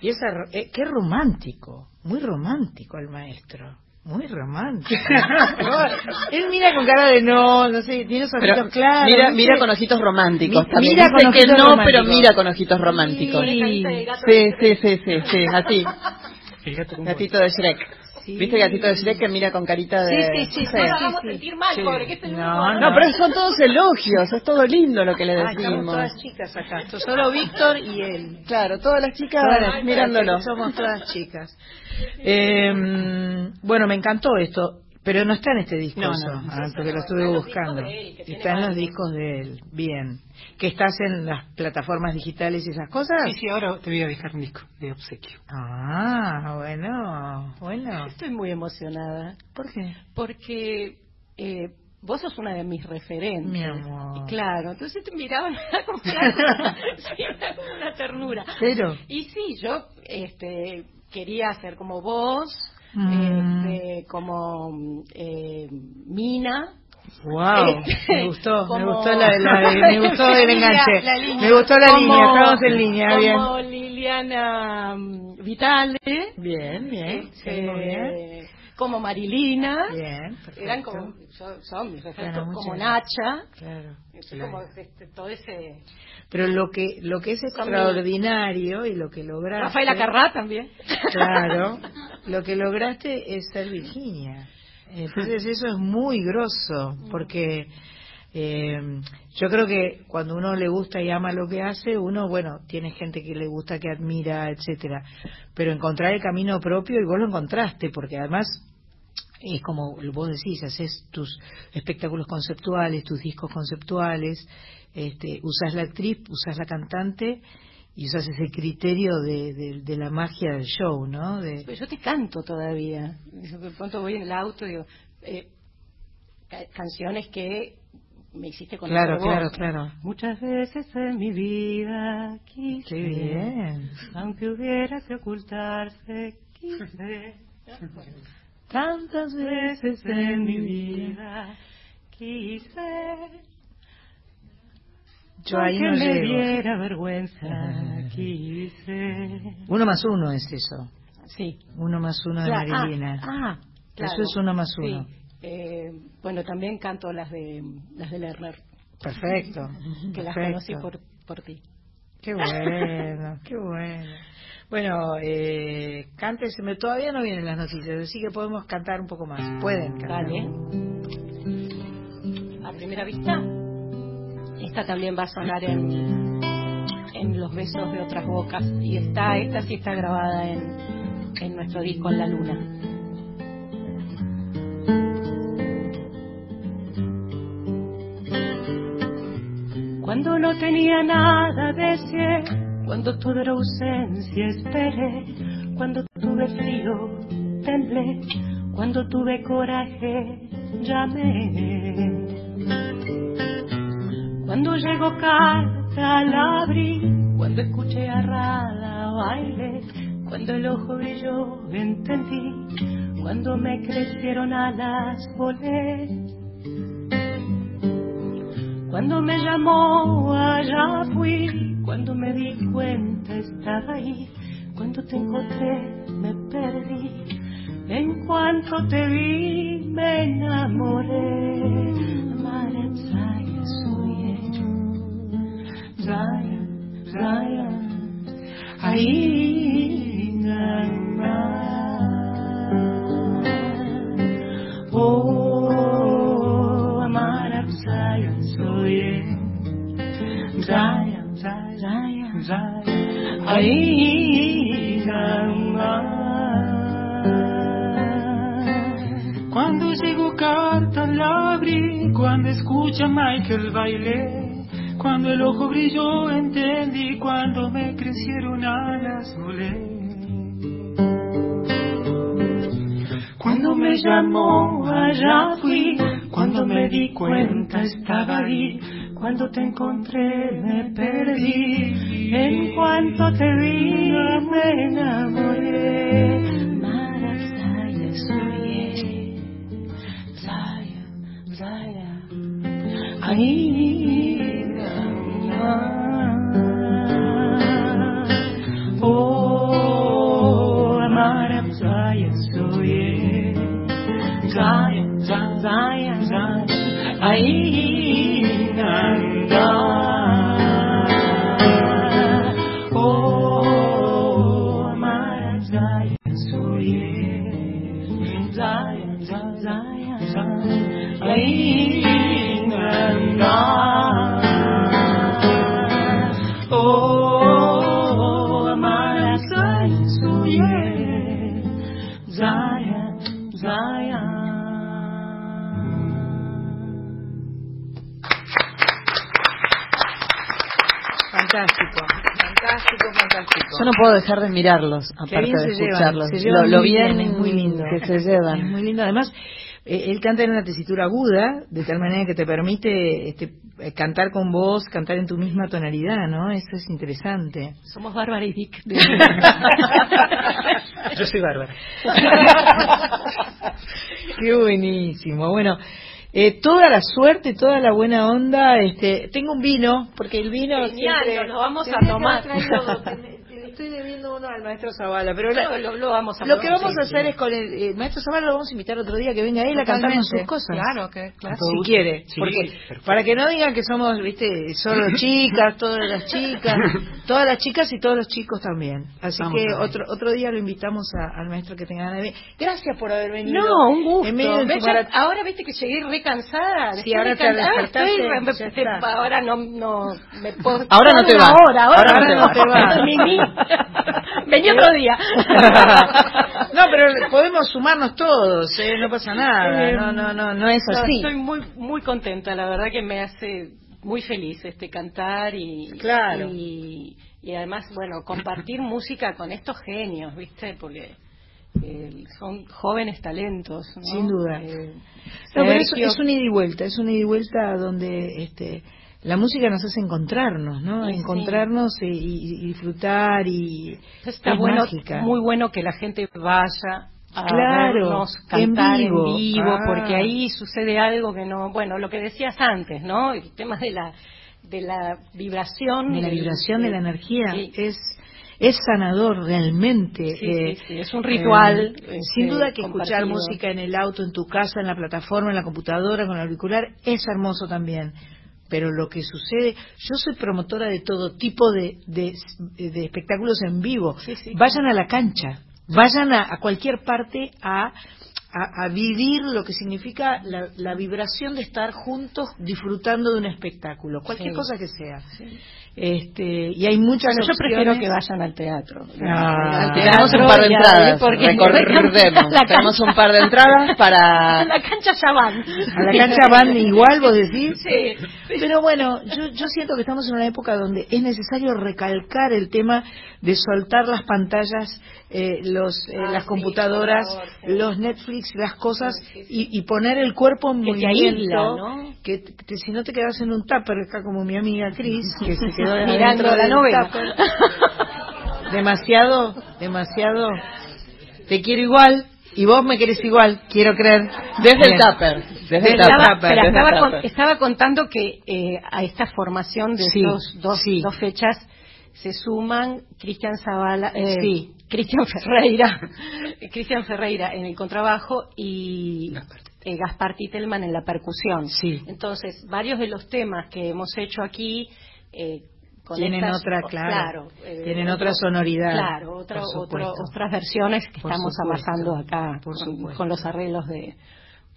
Y esa, eh, qué romántico, muy romántico el maestro. Muy romántico. Él mira con cara de no, no sé, tiene esos Pero ojitos claros. mira, mira con ojitos románticos. Mi- también. mira Dice con que ojitos no, románticos. pero mira con ojitos románticos. Sí, sí, sí, sí, sí, así. El gato con Gatito de Shrek. Sí. ¿Viste gatito de Shrek que mira con carita de... Sí, sí, sí, No hagamos sentir mal, Sí. pobre, que es el No, único- No, pero son todos elogios, es todo lindo lo que le Ah, estamos decimos. todas chicas acá. Esto solo Víctor y él. Claro, todas las chicas Todas las- mirándolo. Somos todas chicas. Eh, bueno, me encantó esto, pero no está en este disco, No, eso, no, no. ah, porque lo estuve buscando. Está en los discos de él, bien. ¿Que estás en las plataformas digitales y esas cosas? Sí, sí, ahora te voy a dejar un disco de obsequio. Ah, bueno, bueno. Estoy muy emocionada ¿Por qué? porque eh, vos sos una de mis referentes. Mi amor. Y claro, entonces te miraba como una, sí, ternura. Cero. Y sí, yo este, quería ser como vos, Mm. este, como eh, Mina, Wow, Este, me gustó, me gustó la, la- me gustó el enganche. la línea. Me gustó la Como- línea, estamos en línea, bien. Como Liliana mm, Vitale. Bien, bien, este, bien. Como Marilina. Bien. Eran como, son, son mis referentes, como Nacha. Claro, Es claro. como este, todo ese... Pero lo que lo que es extraordinario y lo que lograste Rafaela Carrá también. Claro, lo que lograste es ser Virginia. Entonces eso es muy grosso, porque eh, yo creo que cuando uno le gusta y ama lo que hace, uno, bueno, tiene gente que le gusta, que admira, etcétera. Pero encontrar el camino propio, y vos lo encontraste, porque además es como vos decís, haces tus espectáculos conceptuales, tus discos conceptuales, este, usas la actriz, usas la cantante y usas ese criterio de, de- de la magia del show, ¿no? De, Pero yo te canto todavía. De pronto voy en el auto y digo, eh, ca- canciones que me hiciste con claro, claro, claro. Muchas veces en mi vida quise, Qué bien. aunque hubiera que ocultarse, quise. Tantas veces en mi vida quise, Yo ahí no aunque me llego. diera vergüenza, quise. Uno más uno es eso. Sí. Uno más uno de Claro, Marilina. Ah, ah, claro. Eso es uno más Sí. uno. Eh, bueno, también canto las de las de Lerner, Perfecto. que las perfecto. conocí por, por ti. Qué bueno, qué bueno. Bueno, eh, todavía no vienen las noticias, así que podemos cantar un poco más. Pueden cantar. A primera vista, esta también va a sonar en, en Los besos de otras bocas. Y está, esta sí está grabada en, en nuestro disco En la Luna. Cuando no tenía nada deseé, cuando toda era ausencia esperé, cuando tuve frío temblé, cuando tuve coraje llamé. Cuando llegó carta la abrí, cuando escuché a Rada baile, cuando el ojo brilló entendí, cuando me crecieron alas volé. Cuando me llamó, allá fui. Cuando me di cuenta, estaba ahí. Cuando te encontré, me perdí. En cuanto te vi, me enamoré. Zaya, soy. Ahí, Ahí, Cuando llegó carta la abrí, cuando escucha Michael bailé, cuando el ojo brilló entendí, cuando me crecieron alas volé. Cuando me llamó, allá fui. Cuando me di cuenta, estaba ahí. Cuando te encontré, me perdí. En cuanto te vi, me enamoré. Mara, no puedo dejar de mirarlos, aparte bien de se llevan, escucharlos. se lo, lo bien, bien, es muy lindo. que se llevan. Es muy lindo. Además, eh, él canta en una tesitura aguda, de tal manera que te permite este, eh, cantar con voz, cantar en tu misma tonalidad, ¿no? Eso es interesante. Somos Bárbara y Vic. Yo soy Bárbara. Qué buenísimo. Bueno, eh, toda la suerte, toda la buena onda. Este, tengo un vino, porque el vino Genial, siempre- nos lo vamos a tomar. Estoy debiendo uno al maestro Zavala, pero la- Lo, lo- lo vamos a lo que vamos sí, a hacer sí. es con el, el maestro Zavala lo vamos a invitar otro día que venga él a cantarnos sus Totalmente. cosas. Claro, que claro. si quiere, Sí, porque perfecto. para que no digan que somos, viste, solo chicas, todas las chicas, todas las chicas y todos los chicos también. Así Vamos que otro otro día lo invitamos a- al maestro que tenga ganas de venir. Gracias por haber venido. No, un gusto. En medio de ahora viste que llegué re cansada. Sí, ahora de te estoy ahora no, no me puedo. Ahora no te vas. hora, ahora, Ahora no no te vas. Vení otro día. no, pero podemos sumarnos todos, ¿eh? no pasa nada. No, no, no, no es así. Estoy muy muy contenta, la verdad que me hace muy feliz este cantar y Claro. y, y además bueno compartir música con estos genios, viste, porque eh, son jóvenes talentos, ¿no? Sin duda. Eh, No, pero es, es un ida y vuelta, es un ida y vuelta donde este, la música nos hace encontrarnos, ¿no? Sí. Encontrarnos y, y- y disfrutar y Está es bueno, mágica. muy bueno que la gente vaya a Claro, vernos cantar en vivo. vivo, Ah. porque ahí sucede algo que no, bueno, lo que decías antes, ¿no? El tema de la de la vibración, de la vibración de la energía Sí. es es sanador realmente. Sí, eh, sí, sí, es un ritual, eh, este, sin duda que escuchar compartido. música en el auto, en tu casa, en la plataforma, en la computadora, con el auricular, es hermoso también. Pero lo que sucede, yo soy promotora de todo tipo de, de, de espectáculos en vivo. Sí, sí. Vayan a la cancha, vayan a, a cualquier parte a, a, a vivir lo que significa la, la vibración de estar juntos disfrutando de un espectáculo, cualquier Sí. cosa que sea. Este, y hay muchas Bueno, yo prefiero opciones. que vayan al teatro. Ah, Al Tenemos teatro un par de a- entradas, recordemos. Tenemos un par de entradas A para... la cancha ya van. A la cancha van igual, vos decís. Sí. Pero bueno, yo, yo siento que estamos en una época donde es necesario recalcar el tema de soltar las pantallas, eh, los, eh, Ah, las sí, computadoras, por favor, sí. los Netflix, las cosas, y, y poner el cuerpo en Que movimiento. aísla, ¿no? Que, que si no te quedas en un tupper, acá como mi amiga Cris, que se Mirando la novela. demasiado, demasiado. Te quiero igual y vos me querés igual, quiero creer. Desde el tupper. Desde el Desde el tupper. Estaba, el estaba, con- tupper. estaba contando que eh, a esta formación de Sí, estos dos, sí. dos fechas se suman Cristian Zavala, eh, Sí. Cristian Ferreira, Cristian Ferreira en el contrabajo y eh, Gaspar Titelman en la percusión. Sí. Entonces, varios de los temas que hemos hecho aquí eh, con Tienen estas- otra, claro, eh, tienen otra sonoridad, Claro, otra- otro- otras versiones que Por estamos supuesto, amasando acá por con, los arreglos de,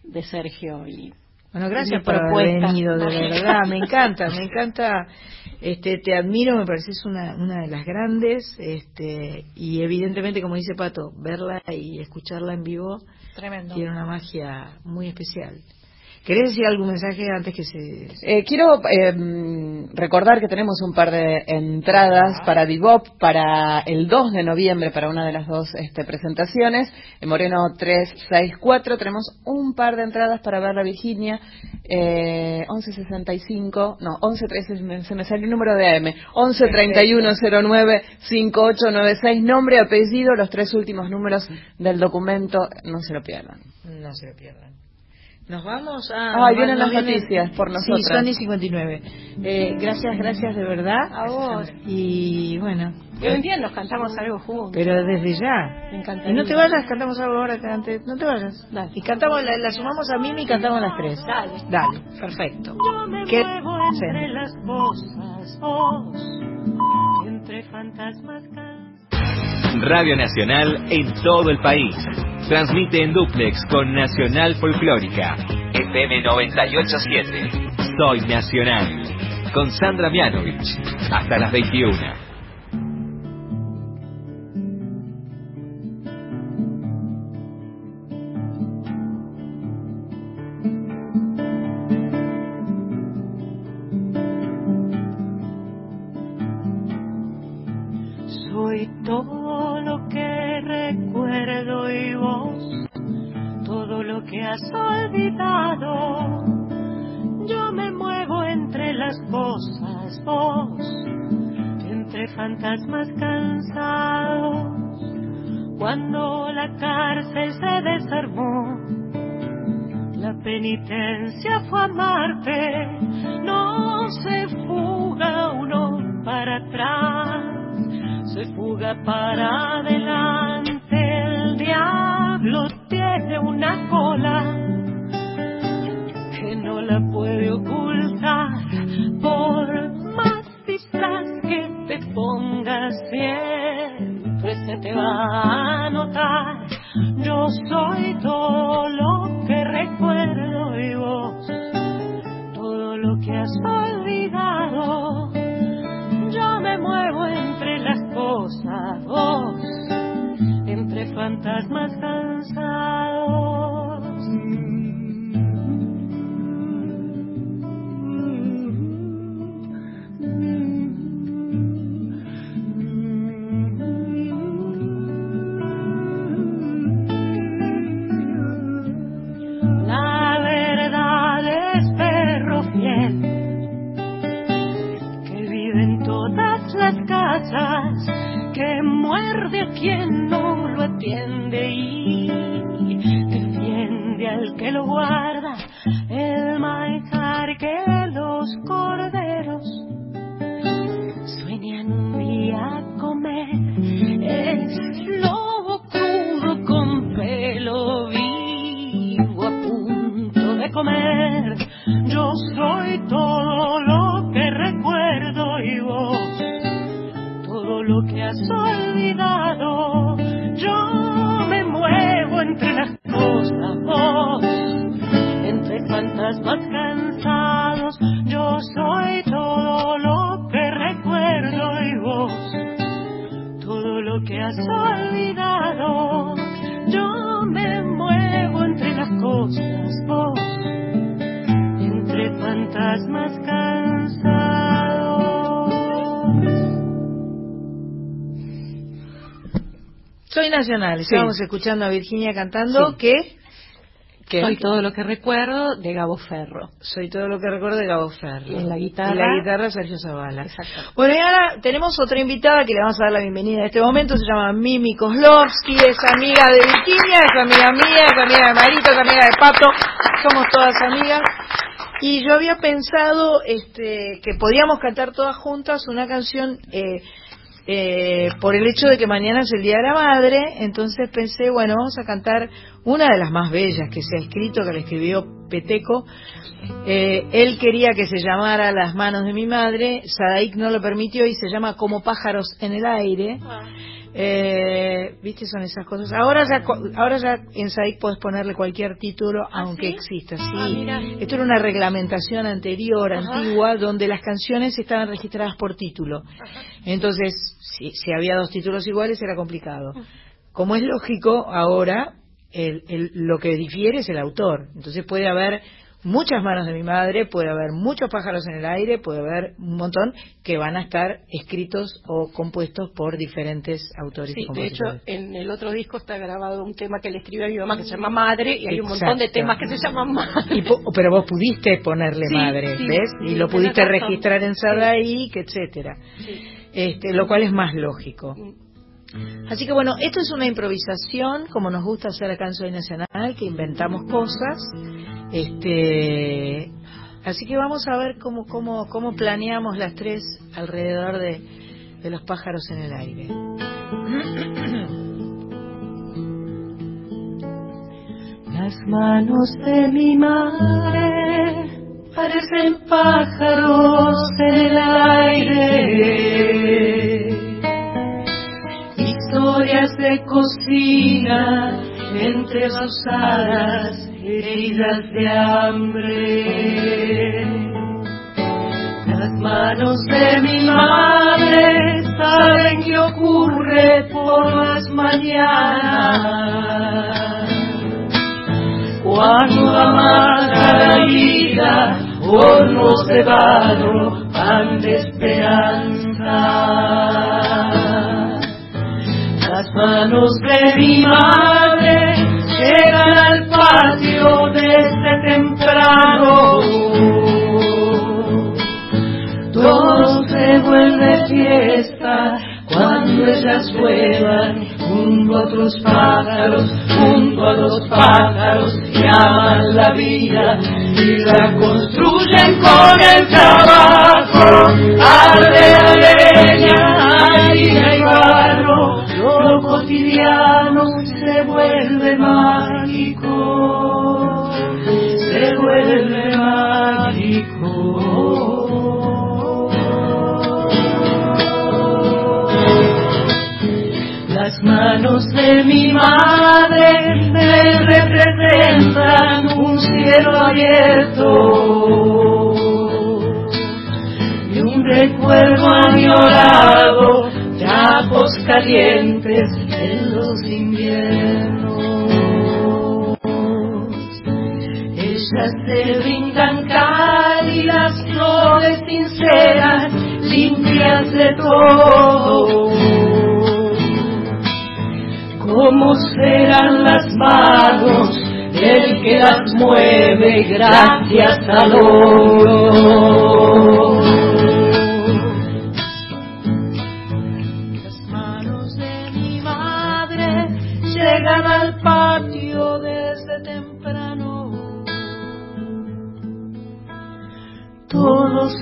de Sergio y Bueno, gracias por haber venido, de verdad, me encanta, me encanta, este, te admiro, me pareces una, una de las grandes, este, y evidentemente, como dice Pato, verla y escucharla en vivo Tremendo. tiene una magia muy especial. ¿Querés decir algún mensaje antes que se... Eh, quiero eh, recordar que tenemos un par de entradas para Bebop para el 2 de noviembre para una de las dos este, presentaciones. En Moreno 364 tenemos un par de entradas para ver la Virginia. Eh, 1165, no, 1113, se me, se me salió el número de AM. 1131095896, nombre, apellido, los tres últimos números del documento, no se lo pierdan. No se lo pierdan. Nos vamos a... Ay, vienen las noticias por Sí, nosotras. Sony 59. Eh, gracias, gracias de verdad. A vos. Y bueno, Y un día nos cantamos algo juntos. pero desde ya. Me encantaría. Y no te vayas, cantamos algo ahora que antes. No te vayas. Dale. Y cantamos, la, la sumamos a Mimi y cantamos las tres. Dale. Dale, perfecto. Yo me ¿Qué entre las oh, entre fantasmas. Radio Nacional en todo el país. Transmite en duplex con Nacional Folclórica. FM 987. Soy Nacional. Con Sandra Mianovich. Hasta las 21. Estábamos escuchando a Virginia cantando que Soy todo lo que recuerdo de Gabo Ferro. soy todo lo que recuerdo de Gabo Ferro. Y en la guitarra- Y la guitarra Sergio Zavala. Exacto. Bueno, y ahora tenemos otra invitada que le vamos a dar la bienvenida en este momento. Se llama Mimi Kozlovsky, es amiga de Virginia, es amiga mía, es amiga de Marito, es amiga de Pato. Somos todas amigas. Y yo había pensado este, que podíamos cantar todas juntas una canción eh, eh, por el hecho de que mañana es el Día de la Madre. Entonces pensé, bueno, vamos a cantar una de las más bellas que se ha escrito, que la escribió Peteco. Eh, él quería que se llamara Las manos de mi madre, Sadaik no lo permitió y se llama Como pájaros en el aire. Eh, ¿Viste? Son esas cosas. Ahora ya, ahora ya en Sadaik puedes ponerle cualquier título, aunque exista. Sí. Esto era una reglamentación anterior, antigua, donde las canciones estaban registradas por título. Entonces, si, si había dos títulos iguales era complicado. Como es lógico, ahora el- el- lo que difiere es el autor. Entonces puede haber muchas manos de mi madre, puede haber muchos pájaros en el aire, puede haber un montón que van a estar escritos o compuestos por diferentes autores y Sí, de hecho, en el otro disco está grabado un tema que le escribió a mi mamá que se llama Madre y hay un montón de temas que se llaman Madre. Y po- pero vos pudiste ponerle Sí, madre, sí, ¿ves? y lo pudiste registrar en Sadaik, etcétera. Este, lo cual es más lógico. Así que bueno, esto es una improvisación, como nos gusta hacer acá en Soy Nacional, que inventamos cosas. Este, así que vamos a ver cómo, cómo, cómo planeamos las tres alrededor de, de los pájaros en el aire. Las manos de mi madre parecen pájaros en el aire. Historias de cocina entre sus heridas de hambre. Las manos de mi madre saben qué ocurre por las mañanas. Cuando amarga la vida, hornos de barro, pan de esperanza. Manos de mi madre llegan al patio desde temprano. Todo se vuelve fiesta cuando ellas vuelan junto a otros pájaros, junto a los pájaros que aman la vida y la construyen con el trabajo. Arde vuelve mágico, se vuelve mágico. Las manos de mi madre me representan un cielo abierto y un recuerdo añorado de apos calientes en los inviernos. Ellas se brindan cálidas, flores sinceras, limpias de todo. ¿Cómo serán las manos del que las mueve gracias al oro?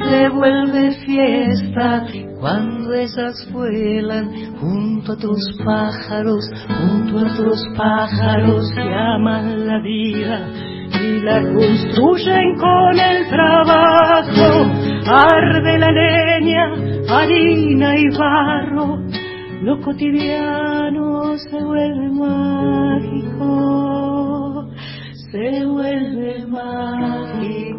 Se vuelve fiesta cuando ellas vuelan junto a otros pájaros, junto a otros pájaros que aman la vida y la construyen con el trabajo. Arde la leña, harina y barro, lo cotidiano se vuelve mágico, se vuelve Manos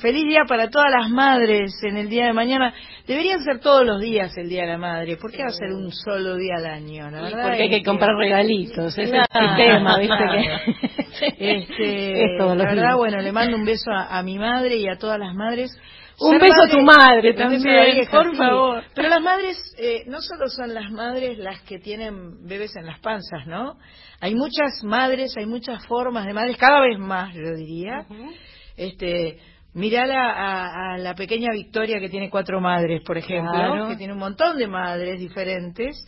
feliz día para todas las madres en el día de mañana. Deberían ser todos los días el día de la madre. ¿Por qué va a ser un solo día al año? La verdad Porque hay que comprar regalitos, ese es el tema, ¿viste? Que... Este, es la verdad, días. bueno, le mando un beso a, a mi madre y a todas las madres. Un Ser beso a tu madre también, vieja, por sí. favor. Pero las madres, eh, no solo son las madres las que tienen bebés en las panzas, ¿no? Hay muchas madres, hay muchas formas de madres, cada vez más, yo diría. Este, mirala a, a la pequeña Victoria que tiene cuatro madres, por ejemplo, Claro. que tiene un montón de madres diferentes.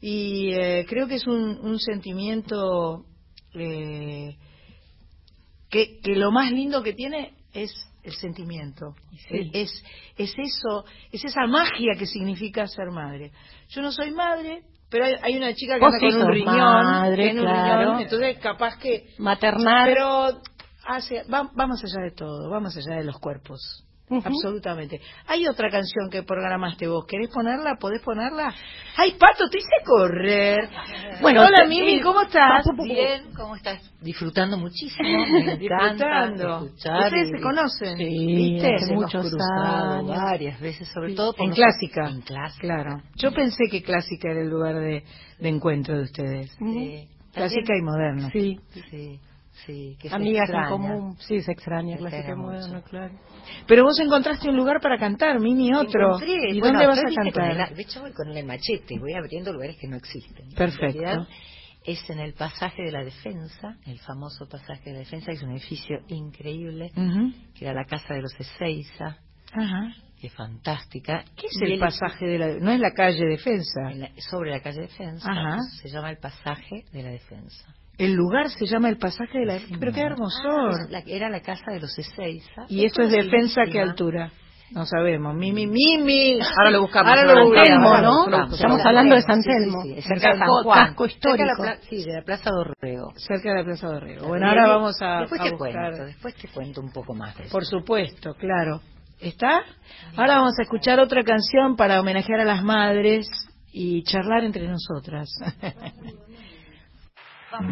Y eh, creo que es un, un sentimiento eh, que, que lo más lindo que tiene es el sentimiento. Sí. Es, es eso, es esa magia que significa ser madre. Yo no soy madre, pero hay, hay una chica que sí con un riñón, madre, tiene un claro. riñón, entonces capaz que Maternal. pero hace, va, va más allá de todo, va más allá de los cuerpos. Absolutamente. Hay otra canción que programaste vos. ¿Querés ponerla? ¿Podés ponerla? ¡Ay, Pato, te hice correr! Bueno, Hola, Mimi, ¿cómo estás? Bien, ¿cómo estás? Disfrutando muchísimo, me Disfrutando. escuchar Ustedes y- se conocen, Sí, ¿viste? hace muchos cruzado años. varias veces, sobre todo por En los- clásica. En clásica. Claro. Yo pensé que clásica era el lugar de, de encuentro de ustedes. Sí. Clásica y moderna. Sí, Sí, sí. Que se amigas en extraña. común. Sí, se extraña, Se clásica moderna, claro. Pero vos encontraste un lugar para cantar, Mimi, otro. Encontré, ¿Y bueno, dónde vas a cantar? el- de hecho voy con el machete, voy abriendo lugares que no existen. Perfecto. En es en el pasaje de la defensa, el famoso pasaje de la defensa, que es un edificio increíble, que era la casa de los Ezeiza, Ajá. que fantástica. ¿Qué es el pasaje de la... No es la calle Defensa. la- sobre la calle Defensa, Ajá. se llama el pasaje de la defensa. El lugar se llama el pasaje de la... Pero qué hermosor. La- era la casa de los Ezeiza. Y esto es defensa, ¿qué lindísima. altura? No sabemos. Mimi, Mimi. Ahora lo buscamos. Ahora lo San buscamos. Telmo, ¿no? lo buscamos. Estamos hablando de San Sí, sí, Telmo. sí, En cerca de San Juan. casco Cerca de la histórico. sí, de la Plaza Dorrego. Cerca de la Plaza Dorrego. Bueno, ahora vamos a, después a te buscar. cuento, después te cuento un poco más de eso. Por supuesto, claro. ¿Está? Ahora vamos a escuchar otra canción para homenajear a las madres y charlar entre nosotras. Fala.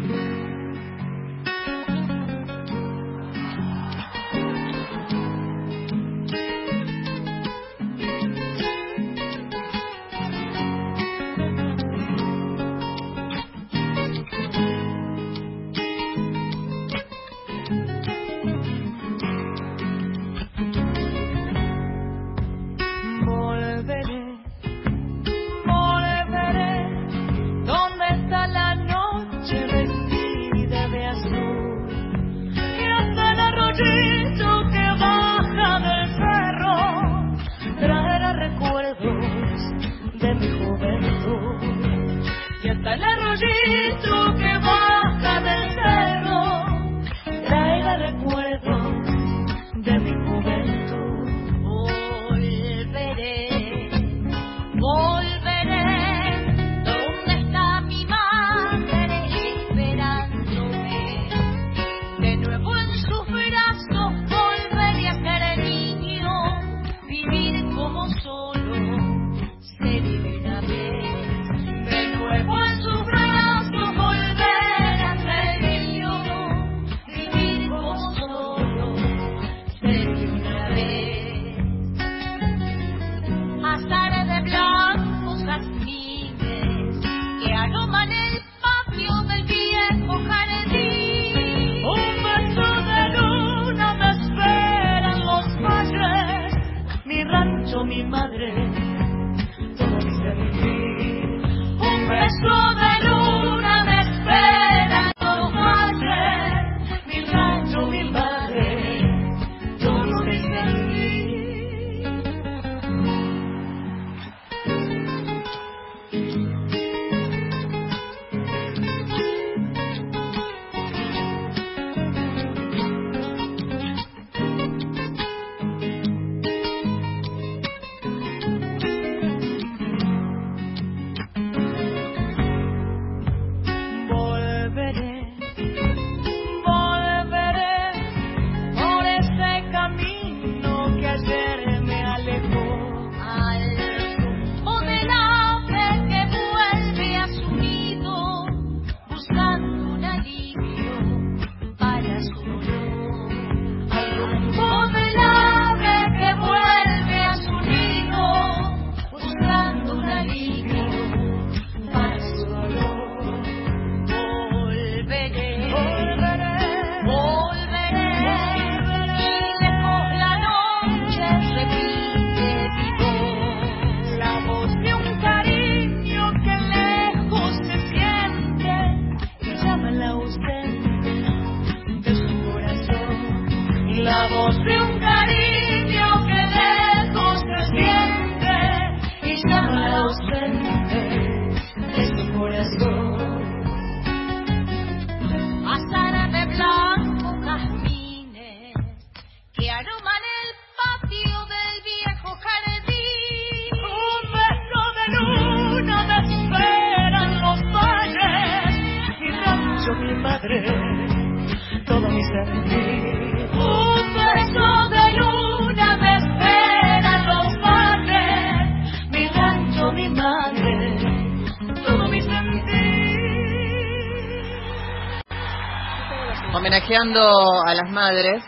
Homenajeando a las madres,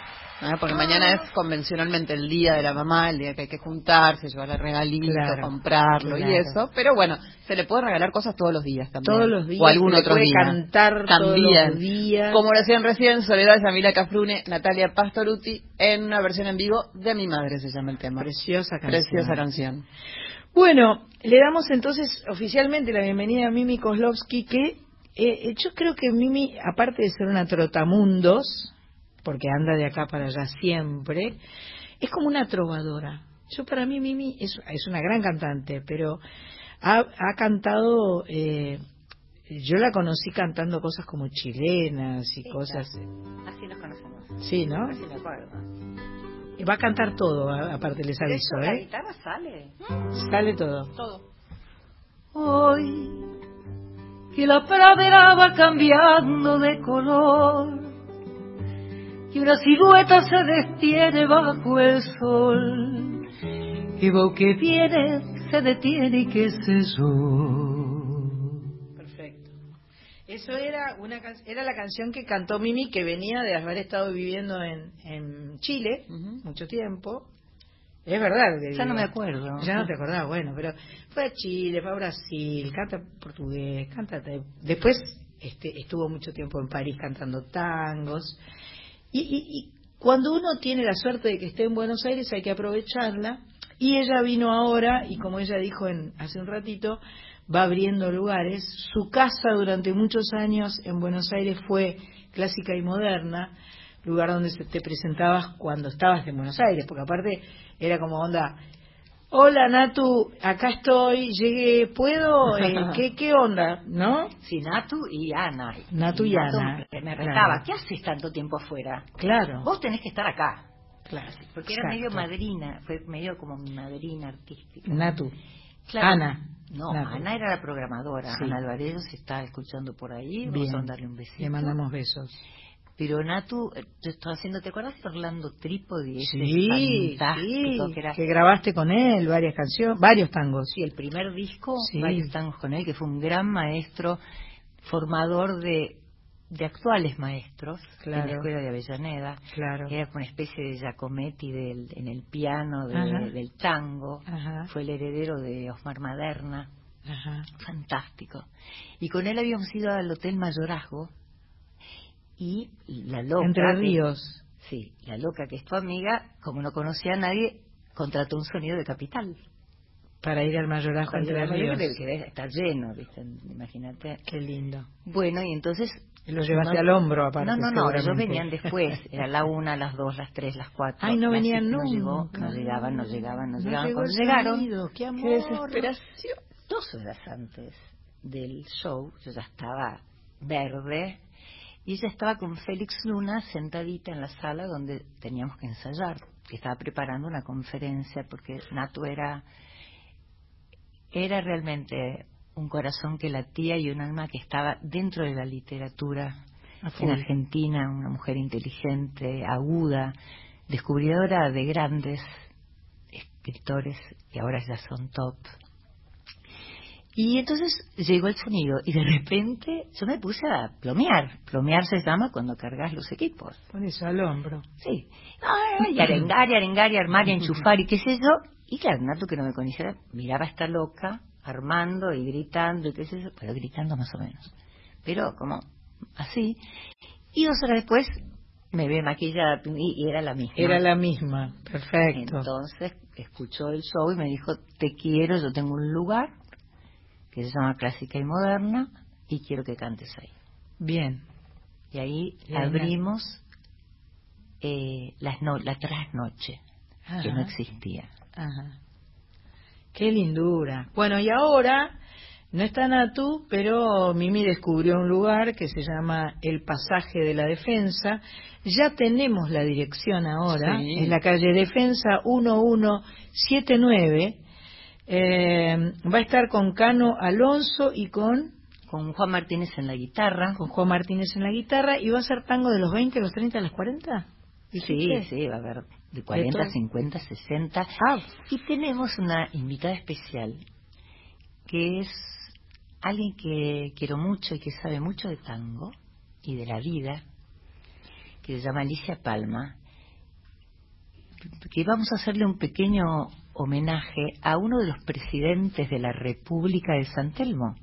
porque mañana es convencionalmente el día de la mamá, el día que hay que juntarse, llevarle regalitos, Claro, comprarlo y eso. Pero bueno, se le puede regalar cosas todos los días también. Todos los días, O algún se le otro puede día. cantar todos también. los días. Como lo hacían recién Soledad Yamila Cafrune, Natalia Pastoruti, en una versión en vivo de Mi Madre se llama el tema. Preciosa canción. Preciosa canción. Bueno, le damos entonces oficialmente la bienvenida a Mimi Kozlovsky, que eh, yo creo que Mimi, aparte de ser una trotamundos, porque anda de acá para allá siempre, es como una trovadora. Yo para mí Mimi es, es una gran cantante, pero ha, ha cantado, eh, yo la conocí cantando cosas como chilenas y cosas, Así nos conocemos. sí, ¿no? Así me acuerdo. Va a cantar todo, aparte les aviso, Eso, la ¿eh? guitarra sale. Sale todo. Todo. Hoy que la pradera va cambiando de color y una silueta se destiene bajo el sol y veo que viene, se detiene y qué sé yo. Perfecto. Eso era una can- era la canción que cantó Mimi que venía de haber estado viviendo en, en Chile mucho tiempo. Es verdad. que Ya no me acuerdo. Ya no te acordás, bueno, pero fue a Chile, fue a Brasil, canta portugués, canta. Después este, estuvo mucho tiempo en París cantando tangos. Y, y- y cuando uno tiene la suerte de que esté en Buenos Aires hay que aprovecharla. Y ella vino ahora y como ella dijo en, hace un ratito, va abriendo lugares. Su casa durante muchos años en Buenos Aires fue clásica y moderna, lugar donde se- te presentabas cuando estabas en Buenos Aires, porque aparte era como onda, hola Natu, acá estoy, llegué, ¿puedo? Eh, ¿qué, ¿Qué onda? ¿No? Sí, Natu y Ana. Natu y Ana, Me, me claro. retaba, ¿qué haces tanto tiempo afuera? Claro, Vos tenés que estar acá. claro. Porque era Exacto. medio madrina, fue medio como mi madrina artística. Natu. Claro. Ana. No, Natu. Ana era la programadora. Sí. Ana Alvarez se está escuchando por ahí. Vamos a mandarle un besito. Le mandamos besos. Pero Natu, eh, yo estaba haciendo, ¿te acuerdas de Orlando Trípodi? Sí, fantástico sí, que era. que grabaste con él varias canciones, varios tangos. Sí, el primer disco, Sí. varios estamos con él, que fue un gran maestro, formador de, de actuales maestros en Claro. la escuela de Avellaneda. Claro. Era como una especie de Giacometti del, en el piano de- del tango. Ajá. Fue el heredero de Osmar Maderna. Ajá. Fantástico. Y con él habíamos ido al Hotel Mayorazgo y la loca... Entre que- Ríos. Sí, la loca que es tu amiga, como no conocía a nadie, contrató un sonido de capital. Para ir al mayorazgo entre ríos. que estar lleno, ¿viste? Imagínate. Qué lindo. Bueno, y entonces... Y lo llevaste no- al hombro, aparte. No, no, no, ellos venían después. Era la una, las dos, las tres, las cuatro. Ay, no venían nunca. llegó, no llegaban, no llegaban, no No llegaban. Cuando llegaron, sonido, qué amor. qué desesperación. Dos horas antes del show, yo ya estaba verde y ella estaba con Félix Luna sentadita en la sala donde teníamos que ensayar, que estaba preparando una conferencia porque Natu era era realmente un corazón que latía y un alma que estaba dentro de la literatura en Argentina, una mujer inteligente, aguda, descubridora de grandes escritores que ahora ya son top. Y entonces llegó el sonido y de repente yo me puse a plomear. Plomear se llama cuando cargas los equipos. Pon eso al hombro. Sí. Y arengar, y arengar, y armar, y enchufar, y qué sé yo. Y claro, Nato, que no me conociera, miraba a esta loca, armando y gritando, y qué sé yo, pero gritando más o menos. Pero como así. Y dos horas después me ve maquillada y, y era la misma. Era la misma. Perfecto. Entonces escuchó el show y me dijo, te quiero, yo tengo un lugar que se llama Clásica y Moderna y quiero que cantes ahí. Bien. Y ahí Bien, abrimos eh, las no, la trasnoche, que Ajá. no existía. Ajá. Qué lindura. Bueno, y ahora no está Natu, pero Mimi descubrió un lugar que se llama El Pasaje de la Defensa. Ya tenemos la dirección ahora, Sí. en la calle Defensa 1179. Eh, va a estar con Cano Alonso y con, Con Juan Martínez en la guitarra. con Juan Martínez en la guitarra. ¿Y va a ser tango de los 20, los 30, los 40? Sí, sí, va a haber de 40, todo. 50, 60. Ah, Y tenemos una invitada especial, que es alguien que quiero mucho y que sabe mucho de tango y de la vida, que se llama Alicia Palma, que vamos a hacerle un pequeño homenaje a uno de los presidentes de la República de San Telmo.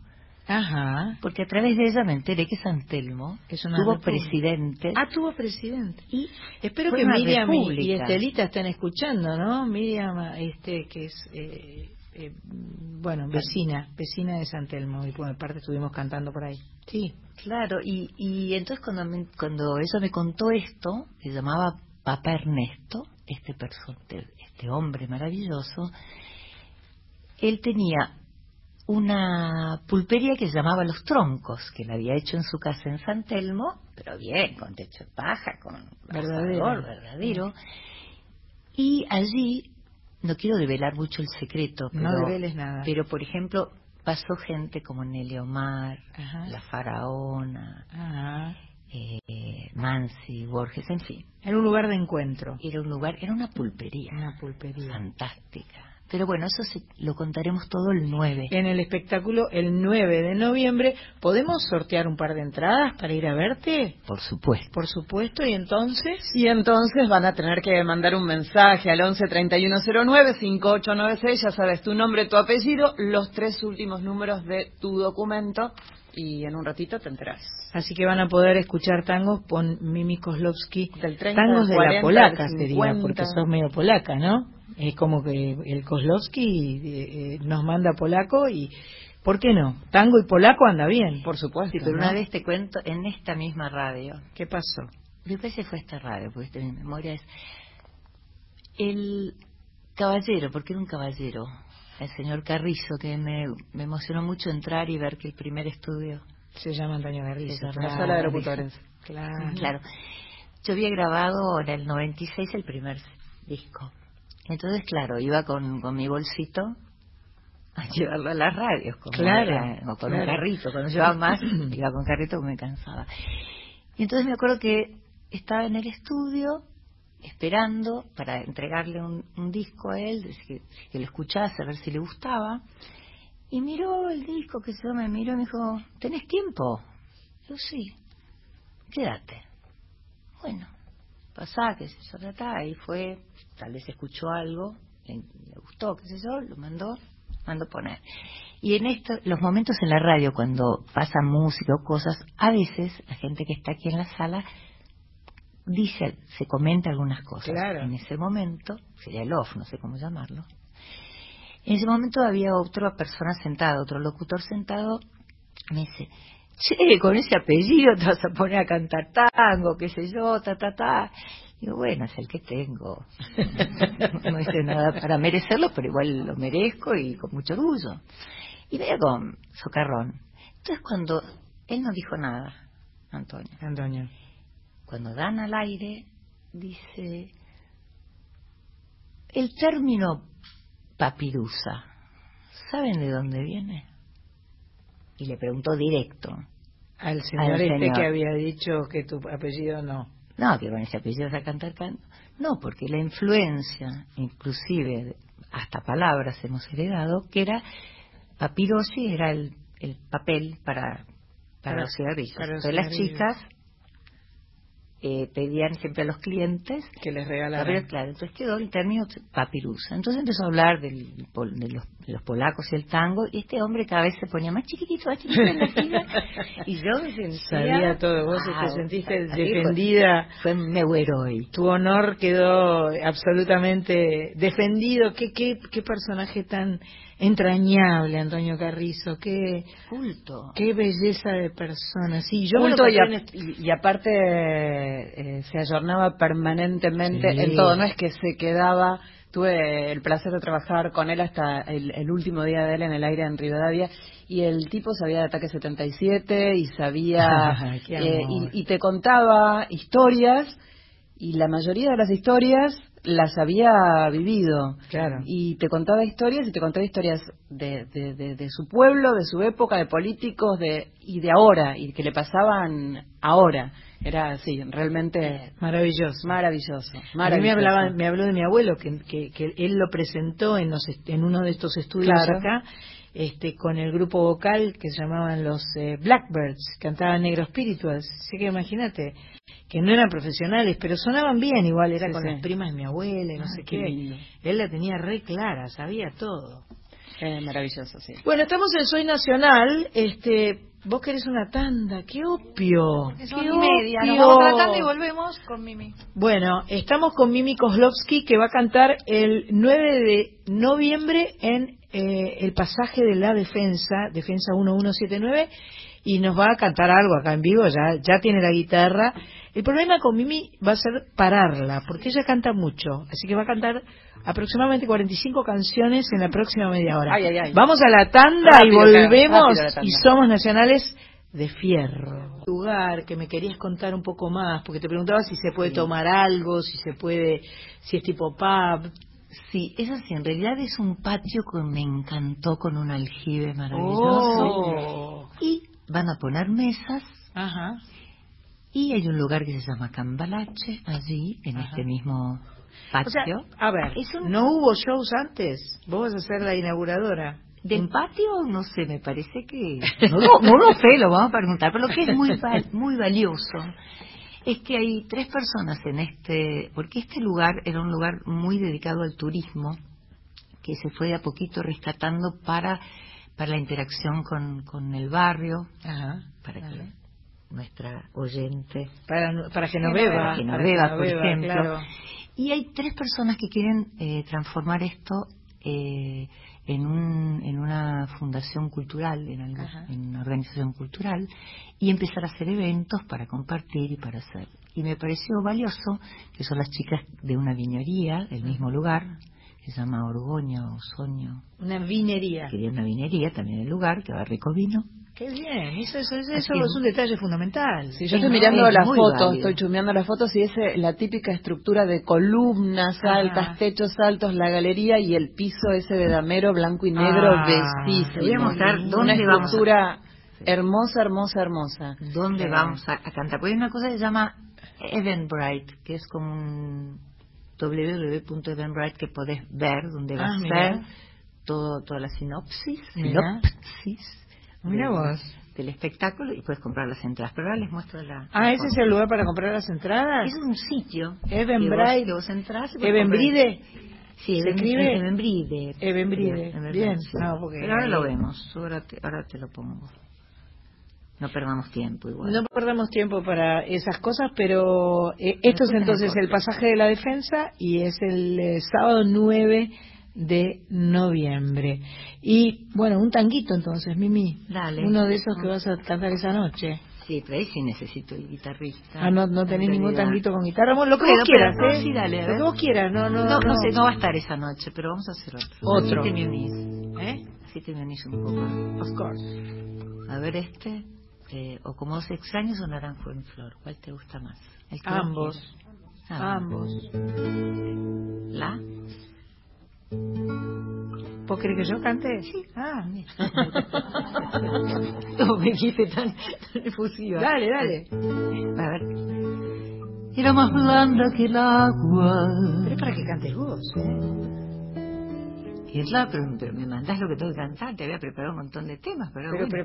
ajá. Porque a través de ella me enteré que San Telmo Es una tuvo república. presidentes Ah, tuvo presidente. y Espero que Miriam y, república. y Estelita estén escuchando, ¿no? Miriam, este, que es, eh, eh, bueno, vecina, vecina de San Telmo, y por parte estuvimos cantando por ahí. Sí. Claro, y, y entonces cuando, me- cuando ella me contó esto, se llamaba Papa Ernesto, este, perso- este- hombre maravilloso, él tenía una pulpería que se llamaba Los Troncos, que la había hecho en su casa en San Telmo, pero bien, con techo de paja, con Verdadero. asador verdadero. Y allí, no quiero develar mucho el secreto, pero, No develes nada. pero por ejemplo, pasó gente como Nelly Omar, Ajá. La Faraona, Ajá. Eh, Mansi, Borges, en fin. Era un lugar de encuentro. Era un lugar, era una pulpería Una pulpería. fantástica. Pero bueno, eso se- lo contaremos todo el 9. En el espectáculo el 9 de noviembre, ¿podemos sortear un par de entradas para ir a verte? Por supuesto. Por supuesto, y entonces... Y entonces van a tener que mandar un mensaje al 11 3109 5896, ya sabes tu nombre, tu apellido, los tres últimos números de tu documento y en un ratito te enterás. Así que van a poder escuchar tangos con Mimi Kozlowski. Del 30, tangos de 40, la polaca sería, 50. porque sos medio polaca, ¿no? Es como que el Kozlowski eh, eh, nos manda polaco y... ¿Por qué no? Tango y polaco anda bien. Por supuesto. Sí, pero ¿no? una vez te cuento, en esta misma radio, ¿Qué pasó? después se fue esta radio, porque esta- mi memoria es el caballero, porque era un caballero, el señor Carrizo, que me, me emocionó mucho entrar y ver que el primer estudio Se llama Antonio llama La sala de locutores. Claro. Claro. Yo había grabado en el 96 el primer disco. Entonces, claro, iba con, con mi bolsito a llevarlo a las radios. Como Claro, era, o con un claro. carrito. Cuando llevaba más, iba con carrito porque me cansaba. Y entonces me acuerdo que estaba en el estudio esperando para entregarle un, disco a él, que, lo escuchase, a ver si le gustaba. Y miró el disco, que yo me miró y me dijo, ¿tenés tiempo? Yo sí, quédate. Bueno, pasá, qué sé yo, ta, ahí fue, tal vez escuchó algo, le, le gustó, qué sé yo, lo mandó, mandó poner. Y en esto, los momentos en la radio, cuando pasa música o cosas, a veces la gente que está aquí en la sala dice, se comenta algunas cosas. Claro. En ese momento, sería el off, no sé cómo llamarlo, en ese momento había otra persona sentada, otro locutor sentado, me dice, che, con ese apellido te vas a poner a cantar tango, qué sé yo, ta, ta, ta. Digo, bueno, es el que tengo. no hice nada para merecerlo, pero igual lo merezco y con mucho orgullo. Y veía con socarrón. Entonces cuando él no dijo nada, Antonio, Antonio. Cuando dan al aire, dice, el término papirusa, ¿saben de dónde viene? Y le preguntó directo. Al señor Al este señor. que había dicho que tu apellido no. No, que con ese apellido se cantar canto. No, porque la influencia, inclusive hasta palabras hemos heredado, que era papirosi era el, el papel para, para, Para- los cigarrillos. para los Entonces las chicas eh, pedían siempre a los clientes Que les ver, claro, entonces quedó el término papirusa. Entonces empezó a hablar del de, los, los polacos y el tango, y este hombre cada vez se ponía más chiquitito, más chiquitito en la y yo me sentía... Sabía todo. Vos te sentiste así fue. defendida. Fue Meueroi. Tu honor quedó absolutamente defendido. Qué, qué, qué personaje tan entrañable, Antonio Carrizo. Qué, Culto. qué belleza de persona. Sí, yo me Culto y, a- y- y aparte eh, se ayornaba permanentemente Sí. en todo, no es que se quedaba, tuve el placer de trabajar con él hasta el, el último día de él en el aire en Rivadavia y el tipo sabía de Ataque 77 y sabía eh, y, y te contaba historias y la mayoría de las historias las había vivido Claro. y te contaba historias y te contaba historias de, de, de- de su pueblo, de su época, de políticos de, y de ahora, y que le pasaban ahora. Era así, realmente Maravilloso. maravilloso. A mí maravilloso. me, hablaba, me habló de mi abuelo, que, que, que él lo presentó en, los en uno de estos estudios Claro. acá, este, con el grupo vocal que se llamaban los eh, Blackbirds, cantaban Negro Spirituals. Así que imagínate, que no eran profesionales, pero sonaban bien igual, era Sí, con sí. las primas de mi abuela y no sé qué qué. Él la tenía re clara, sabía todo. Eh, maravilloso, sí. Bueno, estamos en Soy Nacional, este, vos querés una tanda, qué opio, Que qué media. Nos vamos tratando y volvemos con Mimi. Bueno, estamos con Mimi Kozlovsky que va a cantar el 9 de noviembre en eh, el pasaje de la defensa, defensa 1179, y nos va a cantar algo acá en vivo, ya, ya tiene la guitarra. El problema con Mimi va a ser pararla, porque ella canta mucho, así que va a cantar aproximadamente 45 canciones en la próxima media hora. Ay, ay, ay. Vamos a la tanda Rápido, y volvemos tanda. y somos nacionales de fierro. Lugar que me querías contar un poco más, porque te preguntaba si se puede tomar algo, si se puede, si es tipo pub. Sí, es así, en realidad es un patio que me encantó con un aljibe maravilloso. Oh. Y van a poner mesas Ajá. y hay un lugar que se llama Cambalache, allí, en Ajá. este mismo O patio. sea, a ver, un- ¿no hubo shows antes? Vos vas a ser la inauguradora. Del patio, no sé, me parece que... No, lo- no lo sé, lo vamos a preguntar, pero lo que es muy, val- muy valioso es que hay tres personas en este... Porque este lugar era un lugar muy dedicado al turismo, que se fue de a poquito rescatando para, para la interacción con, con el barrio, Ajá. para que nuestra oyente... Para, para que no Que para beba, no por ejemplo. claro. Y hay tres personas que quieren eh, transformar esto eh, en, un, en una fundación cultural, en, algo- en una organización cultural, y empezar a hacer eventos para compartir y para hacer. Y me pareció valioso que son las chicas de una viñería del mismo lugar, que se llama Orgoño, Osoño, Una vinería. que tiene una vinería también el lugar, que va rico vino. Qué bien, eso, eso, eso, es. un detalle fundamental. Sí, yo Es estoy mirando es las fotos, válido. estoy chumeando las fotos y es eh, la típica estructura de columnas Ajá. altas, techos altos, la galería y el piso ese de damero blanco y negro Ah, bellísimo. te voy a mostrar Una dónde vamos a- estructura hermosa, hermosa, hermosa. ¿Dónde vamos a, a cantar? Porque hay una cosa que se llama Eventbrite, que es como un www.eventbrite que podés ver, donde va Ah, a mira. ser todo, toda la sinopsis, sinopsis Mira vos. del espectáculo y puedes comprar las entradas. Pero ahora les muestro la... Ah, ese es el lugar para comprar las entradas. Es un sitio. Eventbrite. que vos, que vos entras y Evenbride. Sí, ¿Se escribe? Evenbride. Evenbride. Evenbride, Bien. sí. Porque Pero ahora lo vemos. Ahora te, ahora te lo pongo. No perdamos tiempo igual. No perdamos tiempo para esas cosas, pero eh, esto es entonces el pasaje de la defensa y es el eh, sábado 9 de noviembre. Y bueno, un tanguito entonces, Mimi. Dale. Uno de esos que vas a cantar esa noche. Sí, pero ahí sí necesito el guitarrista. Ah, no, no En tenés ningún tanguito con guitarra. Bueno, lo que Puedo, vos quieras, pero- ¿eh? sí, dale, a lo que vos quieras, no, no, No, no. no sé, no va a estar esa noche, pero vamos a hacer otro. Otro. Así te me unís. ¿Eh? Así te me unís un poco. Of course. A ver este, eh, o como dos extraños o naranjo en flor. ¿Cuál te gusta más? El que Ambos. Ah, Ambos. ¿La? ¿Vos querés que yo cante? Sí. Ah, Como me dijiste tan, tan efusiva. dale, dale. A ver. Era más blanda que el agua. Pero es para que cantes vos, ¿eh? Y es la, pero, pero me mandás lo que tengo que cantar. Te había preparado un montón de temas, pero, Pero bueno.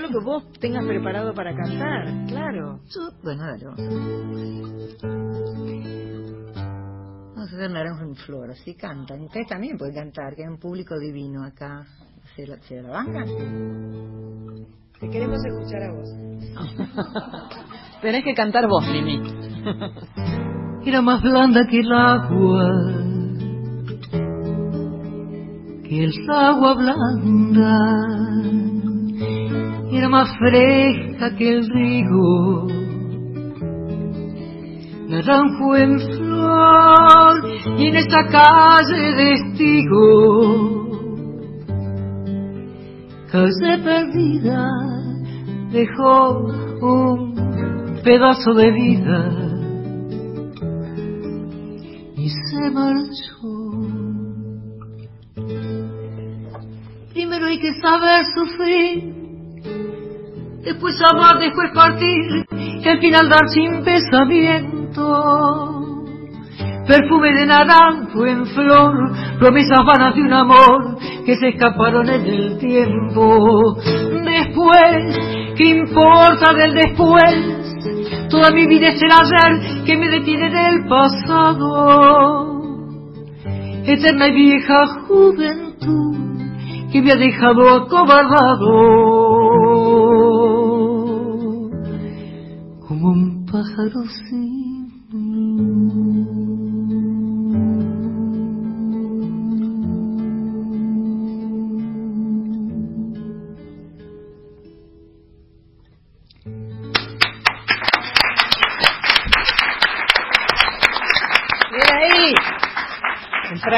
lo que vos tengas preparado para cantar, claro. Yo- Bueno, dale, vamos Vamos a hacer naranjo en flor, así cantan. Ustedes también pueden cantar, que hay un público divino acá. ¿Se la, se la bancan? Te queremos escuchar a vos. Tenés que cantar vos, Mimi. era más blanda que el agua, que el agua blanda, era más fresca que el río, naranjo en flor, y en esta calle de estigo, calle perdida, dejó un pedazo de vida y se marchó. Primero hay que saber sufrir, después amar, después partir, y al final dar sin pensamiento. Perfume de naranjo en flor, promesas vanas de un amor que se escaparon en el tiempo. Después, ¿qué importa del después? Toda mi vida es el ayer que me detiene del pasado. Eterna y vieja juventud que me ha dejado acobardado. Como un pájaro sin Bien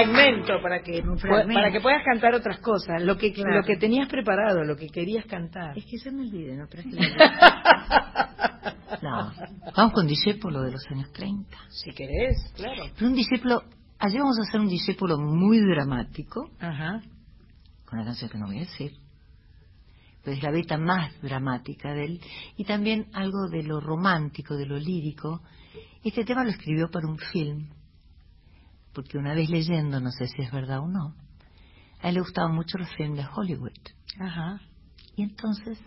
fragmento para que fragmento. para que puedas cantar otras cosas, lo que Claro. lo que tenías preparado, lo que querías cantar. Es que ya me olvidé, ¿no? No. Vamos con discípulo de los años 30. Si querés, claro. Pero un discípulo, ayer vamos a hacer un discípulo muy dramático, Ajá. con una canción que no voy a decir. Pero es la beta más dramática de él. Y también algo de lo romántico, de lo lírico. Este tema lo escribió para un film. Porque una vez leyendo, no sé si es verdad o no, a él le gustaban mucho los films de Hollywood. Ajá. Y entonces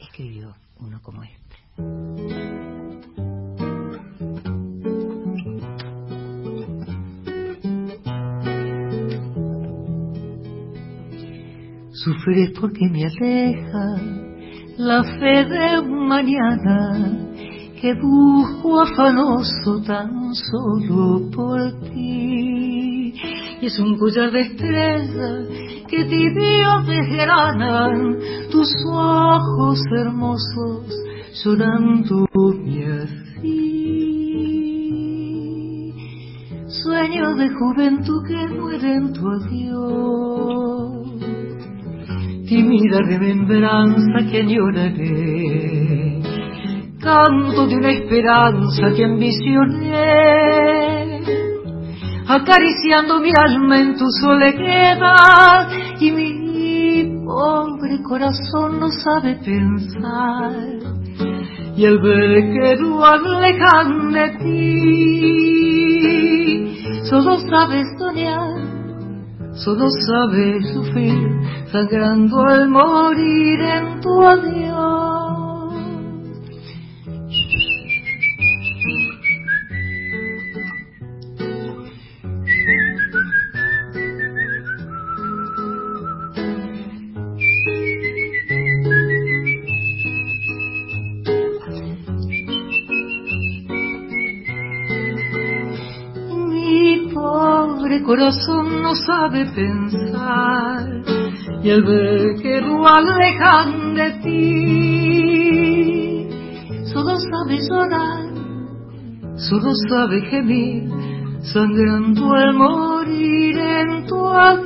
escribió uno como este. Sufres porque me aleja la fe de un mañana que busco afanoso tan solo por ti. y es un collar de estrellas que tibios desgranan tus ojos hermosos llorando así. Sueño de juventud que muere en tu adiós, tímida remembranza que añoraré, canto de una esperanza que ambicioné, acariciando mi alma en tu soledad y mi pobre corazón no sabe pensar y al ver que no alejan de ti, solo sabes soñar, solo sabes sufrir, sangrando al morir en tu adiós. Sabe pensar y al ver que lo alejan de ti, solo sabe llorar, solo sabe gemir, sangrando al morir en tu adiós.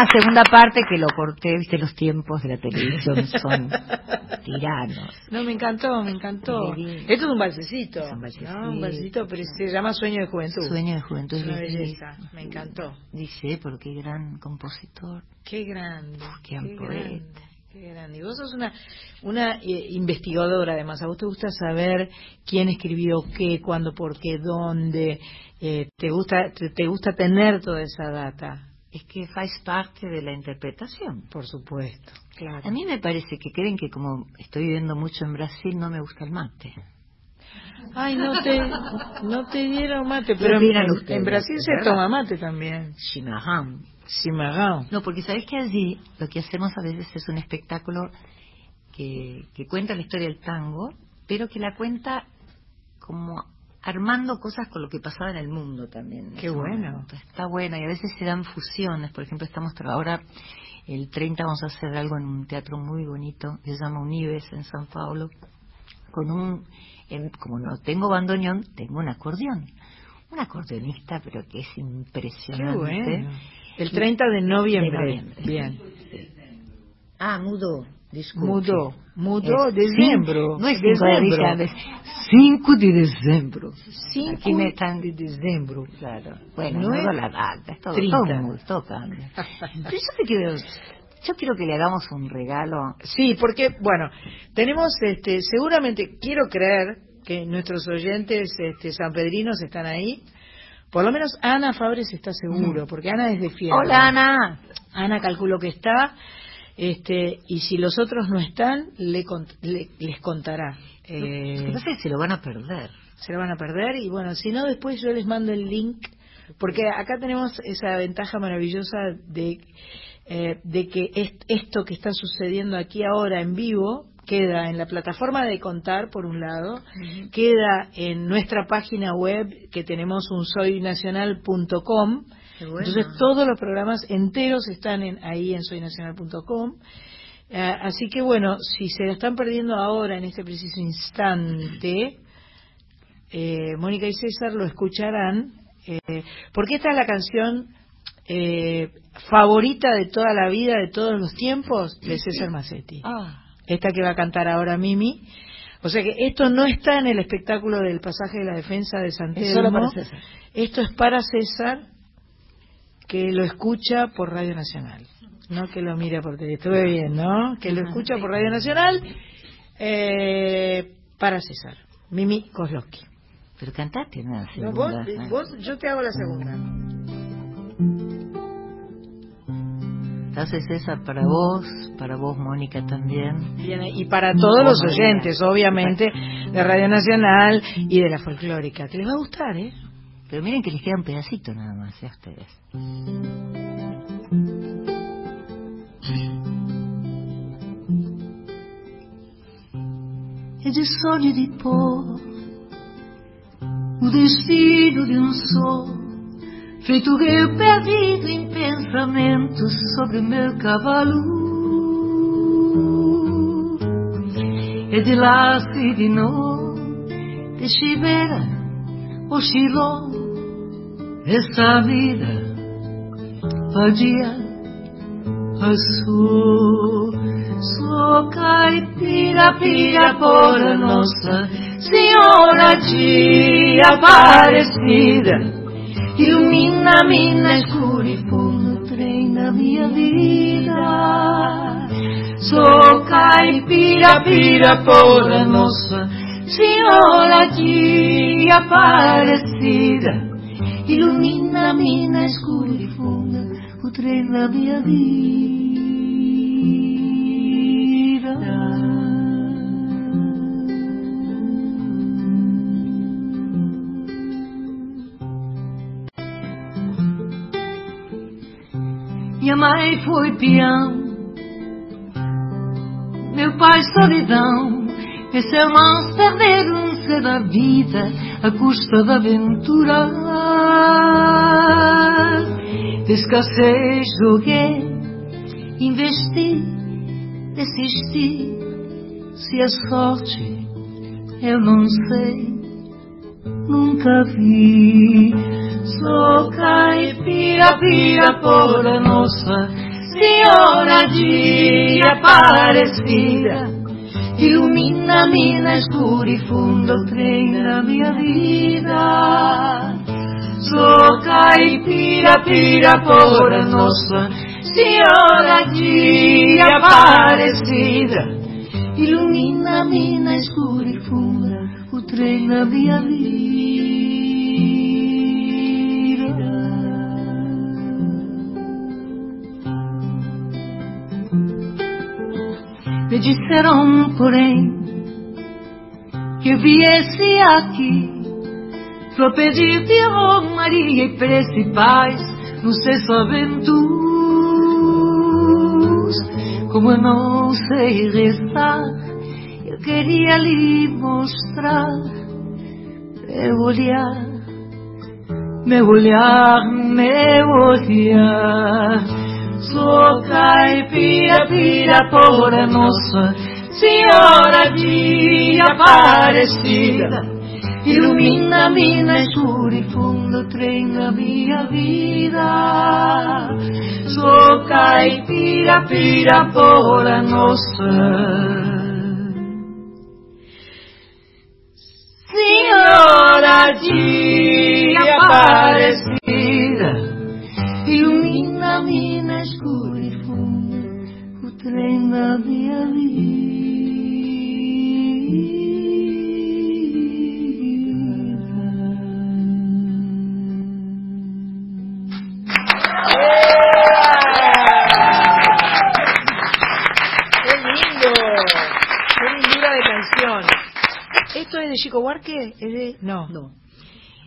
Una segunda parte que lo corté, viste, los tiempos de la televisión son tiranos. No, me encantó, me encantó. Qué. Esto es un balsecito. Es un balsecito. ¿no? Un balsecito, pero se llama Sueño de Juventud. Sueño de juventud. Es una belleza, me encantó. Dice, porque gran compositor, Qué grande. Qué gran poeta. grande, Qué grande. Y vos sos una, una eh, investigadora, además. A vos te gusta saber quién escribió qué, cuándo, por qué, dónde. Eh, te gusta te, te gusta tener toda esa data. Es que faz parte de la interpretación. Por supuesto. Claro. A mí me parece que creen que como estoy viviendo mucho en Brasil no me gusta el mate. Ay, no te, no te dieron mate, ¿Qué pero en, ustedes? en Brasil se ¿Verdad? toma mate también. Chimarrón. Cimarrón. No, porque sabes que allí lo que hacemos a veces es un espectáculo que, que cuenta la historia del tango, pero que la cuenta como armando cosas con lo que pasaba en el mundo también. Qué bueno. momento. Está bueno y a veces se dan fusiones. Por ejemplo, estamos ahora el 30 vamos a hacer algo en un teatro muy bonito que se llama Unives en San Paulo con un en- como no tengo bandoneón, tengo un acordeón. Un acordeonista, pero que es Qué impresionante. bueno. El 30 de noviembre. De noviembre. Bien. Ah, mudó. Disculpe. Mudó. Mudó Es diciembre. cin- No es 5 de Diciembre. diciembre, es 5 de diciembre. Cinco Aquí me están... de diciembre. Claro. Bueno, No es la data, todo, 30. todo, cambia. Pero yo te quiero... Yo quiero que le hagamos un regalo. Sí, porque, bueno, tenemos, este, seguramente, quiero creer que nuestros oyentes este, sanpedrinos están ahí. Por lo menos Ana Fabres está seguro, porque Ana es de Fierro. Hola, Ana. Ana calculo que está, este, y si los otros no están, le le- les contará. Eh, Lo que pasa es que se lo van a perder. se lo van a perder y bueno, si no después yo les mando el link porque acá tenemos esa ventaja maravillosa de eh, de que est- esto que está sucediendo aquí ahora en vivo queda en la plataforma de contar por un lado, queda en nuestra página web que tenemos un soynacional.com. Bueno. Entonces todos los programas enteros están en, ahí en soynacional.com. Eh, así que bueno, si se lo están perdiendo ahora en este preciso instante, eh, Mónica y César lo escucharán, eh, porque esta es la canción eh, favorita de toda la vida, de todos los tiempos, de César Massetti. Ah, Esta que va a cantar ahora Mimi. O sea que esto no está en el espectáculo del pasaje de la defensa de San Es. Esto es para César, que lo escucha por Radio Nacional. No que lo mira por tele. Estuve bien, ¿no? Que lo escucha por Radio Nacional eh, para César. Mimi Kozlowski. pero cantate una No, vos, segunda. vos- yo te hago la segunda. Entonces esa para vos, para vos Mónica también. Bien, y para todos los oyentes, obviamente, de Radio Nacional y de la folclórica. Que les va a gustar, ¿eh? Pero miren que les queda un pedacito nada más ¿eh? a ustedes. É de sonho de pôr o destino de um sol feito rei perdido em pensamentos sobre meu cavalo. E de laço e de nó, de chivera, o xiló, essa vida vadia passou. Sou caipira, pirapora, Nossa Senhora de Aparecida. Ilumina mina escura e fundo, trem da minha vida. Sou caipira, pirapora, Nossa Senhora de Aparecida. Ilumina mina escura e funda o trem da minha vida. Minha mãe foi peão, meu pai solidão, meus irmãos da vida à custa da aventura. De escassez joguei, investi, desisti. Se a sorte eu não sei, nunca vi. Sou caipira, pira por a Nossa Senhora de Aparecida. Ilumina mina escura e funda o trem da minha vida. Sou pira por a Nossa Senhora de Aparecida. Ilumina mina escura e funda o trem da minha vida. Me disseram, porém, que viesse aqui para pedir-te Maria e prece e paz nos seus aventuros. Como eu não sei rezar, eu queria lhe mostrar meu olhar, meu olhar, meu olhar. Sou caipira, pira por a Nossa Senhora de Aparecida. Ilumina mina escura e fundo trem da minha vida. Sou caipira, pira por a Nossa Senhora de Aparecida. Ilumina mina escura e funda o trem da minha ¡Qué lindo! ¡Qué lindura de canción! ¿Esto es de Chico Buarque? ¿Es de...? No. No.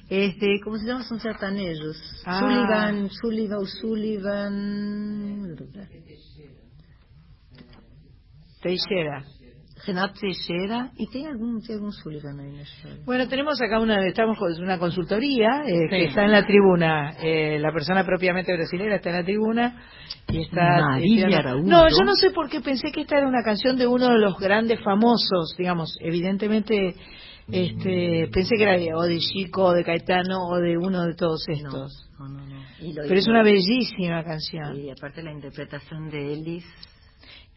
Este, ¿cómo se llama? Son sertanejos. Ah. Sullivan, Sullivan, o Sullivan. Teixeira. Renato Teixeira. Y tiene algún, tiene algún Sullivan ahí en historia. Bueno, tenemos acá una, estamos con una consultoría eh, que está en la tribuna. Eh, la persona propiamente brasilera está en la tribuna y está. María Araújo. No, yo no sé por qué pensé que esta era una canción de uno de los grandes famosos, digamos, evidentemente. Este, pensé que era de, o de Chico, o de Caetano, o de uno de todos estos. No, no, no. Pero es una bellísima canción. Y aparte la interpretación de Ellis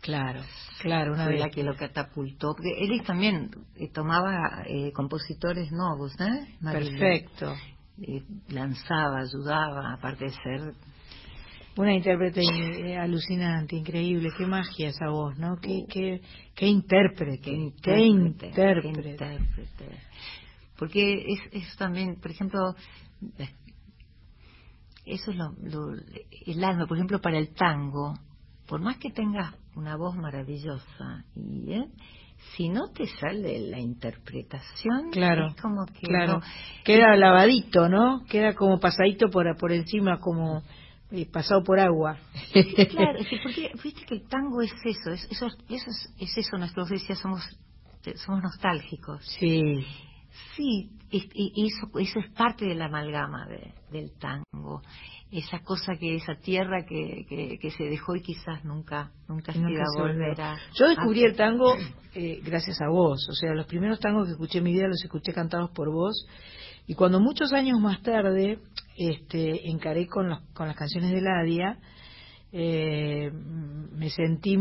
Claro, claro, una vez. la que lo catapultó. Porque Ellis también eh, tomaba eh, compositores nuevos, ¿eh? Perfecto. Eh, lanzaba, ayudaba, aparte de ser Una intérprete eh, alucinante, increíble, qué magia esa voz, ¿no? Qué, qué, qué intérprete, qué intérprete, intérprete. qué intérprete. Porque es, es también, por ejemplo, eh, eso es lo, lo- el alma, por ejemplo, para el tango, por más que tengas una voz maravillosa, y ¿eh? si no te sale la interpretación, Claro, es como que claro. no- Queda lavadito, ¿no? Queda como pasadito por, por encima, como eh, pasado por agua. Claro, porque viste que el tango es eso, es, eso, eso es, es eso, nuestra oficia somos somos nostálgicos. Sí. Sí, es- eso, eso es parte de la amalgama de- del tango. Esa cosa que, esa tierra que, que, que se dejó y quizás nunca, nunca se iba a volver a. Yo descubrí a- el tango eh, gracias a vos. O sea, los primeros tangos que escuché en mi vida los escuché cantados por vos. Y cuando muchos años más tarde este, encaré con, los- con las canciones de Ladia, eh, me sentí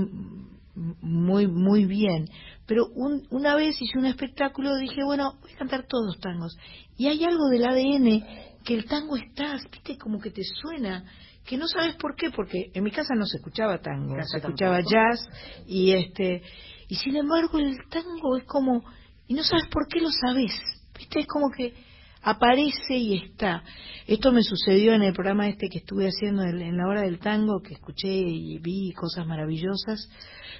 muy muy bien. Pero un- una vez hice un espectáculo dije, bueno, voy a cantar todos los tangos. Y hay algo del ADN que el tango está, viste, como que te suena, que no sabes por qué, porque en mi casa no se escuchaba tango, se escuchaba tampoco. jazz y este y sin embargo el tango es como y no sabes por qué lo sabes, viste, es como que aparece y está. Esto me sucedió en el programa este que estuve haciendo en, la hora del tango, que escuché y vi cosas maravillosas.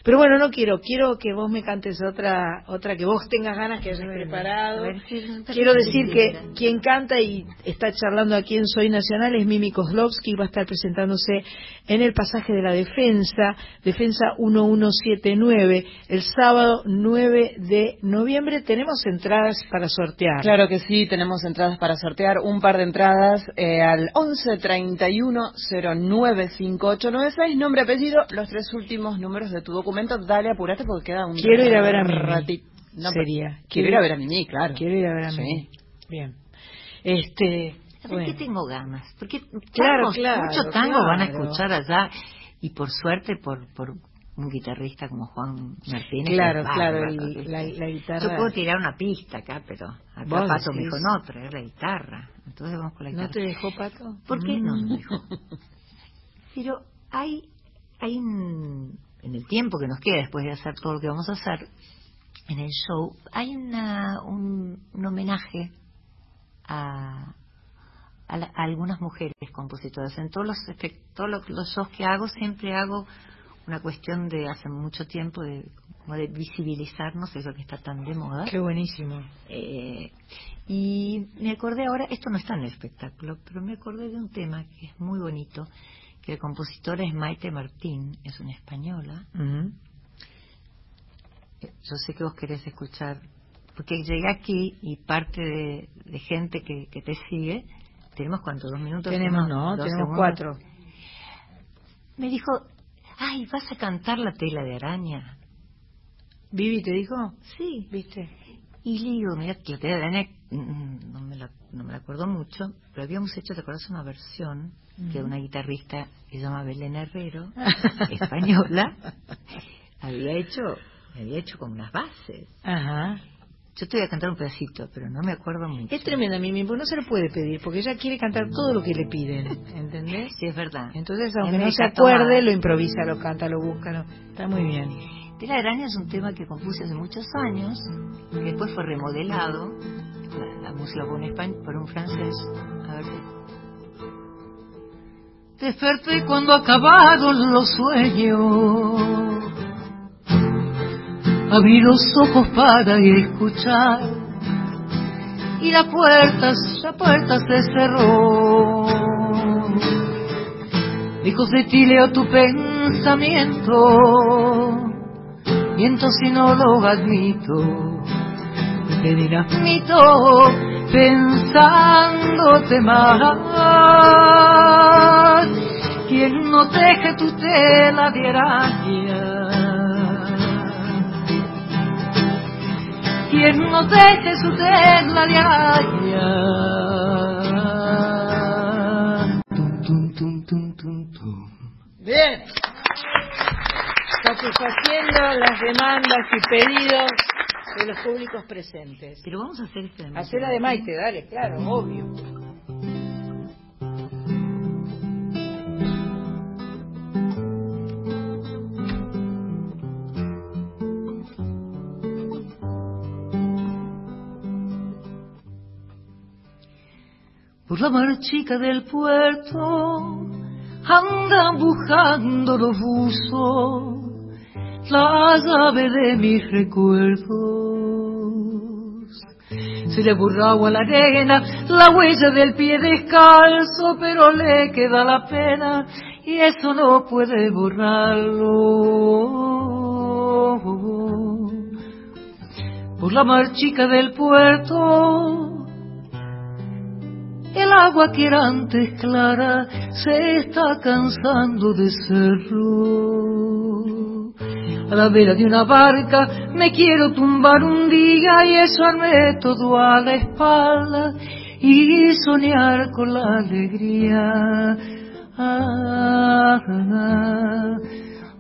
Pero bueno, no quiero, quiero que vos me cantes otra, otra que vos tengas ganas que hayas preparado. Quiero decir que quien canta y está charlando aquí en Soy Nacional es Mimi Kozlovsky, va a estar presentándose en el pasaje de la defensa, defensa 1179, el sábado 9 de noviembre. Tenemos entradas para sortear. Claro que sí, tenemos entradas para sortear, un par de entradas eh, al 11 31 09 5896, nombre, apellido, los tres últimos números de tu documento. Dale, apurate porque queda un Quiero ir a ver a Mimi. ratito. No, Sería. Quiero ir a ver a Mimi, claro. Quiero ir a ver a Sí. Mimi. Bien. Este, ¿Sabes bueno. qué tengo ganas? Porque Claro, tangos, claro, mucho tango van a claro. escuchar allá y por suerte por, por un guitarrista como Juan Martínez. Claro, claro, el- la, la guitarra. Yo puedo tirar una pista acá, pero acá Vos Pato me dijo, no, traer la guitarra. Entonces vamos con la ¿No guitarra. te dejó Pato? ¿Por qué no? Mm. me dijo. Pero hay, hay un- en el tiempo que nos queda después de hacer todo lo que vamos a hacer en el show, hay una, un, un homenaje a, a, la- a algunas mujeres compositoras. En todos los, todos los, los shows que hago siempre hago una cuestión de hace mucho tiempo de, como de visibilizarnos, eso que está tan de moda. Qué buenísimo. Eh, y me acordé ahora, esto no está en el espectáculo, pero me acordé de un tema que es muy bonito, que el compositor es Maite Martín, es una española. Eh, Yo sé que vos querés escuchar, porque llegué aquí y parte de, de gente que, que te sigue, tenemos cuánto, dos minutos. Tenemos, no, Dos tenemos segundos. cuatro. Me dijo, ay, ¿vas a cantar la tela de araña? ¿Vivi te dijo? Sí. ¿Viste? Y le digo, mira, la tela de araña mm, no me la, no me la acuerdo mucho, pero habíamos hecho, ¿te acuerdas? Una versión que una guitarrista que se llama Belén Herrero, española, había hecho, había hecho con unas bases. Ajá. Yo te voy a cantar un pedacito, pero no me acuerdo mucho. Es tremenda Mimi, porque no se lo puede pedir, porque ella quiere cantar todo lo que le piden, ¿entendés? Sí, es verdad. Entonces, Es aunque no se acuerde, lo improvisa, lo canta, lo busca, lo- está muy bien. Tela araña es un tema que compuse hace muchos años, que después fue remodelado. La, la música por un, por un francés. A ver Desperté cuando acabaron los sueños. Abrí los ojos para escuchar. Y la puerta, la puerta se cerró. Lejos de ti leo tu pensamiento. Miento si no lo admito. Te dirás mito pensándote más. Quien no teje tu tela de araña. Quien no teje su tela de tum, tum, tum, tum. Bien. Satisfaciendo las demandas y pedidos de los públicos presentes. Pero vamos a hacer este de Hacer la de Maite, dale, claro, obvio. Por la mar chica del puerto andan buscando los buzos la llave de mis recuerdos. Se le borra agua a la arena, la huella del pie descalzo, pero le queda la pena y eso no puede borrarlo. por la marchica del puerto. El agua que era antes clara se está cansando de serlo. A la vera de una barca me quiero tumbar un día y eso armé todo a la espalda y soñar con la alegría. Ah, ah,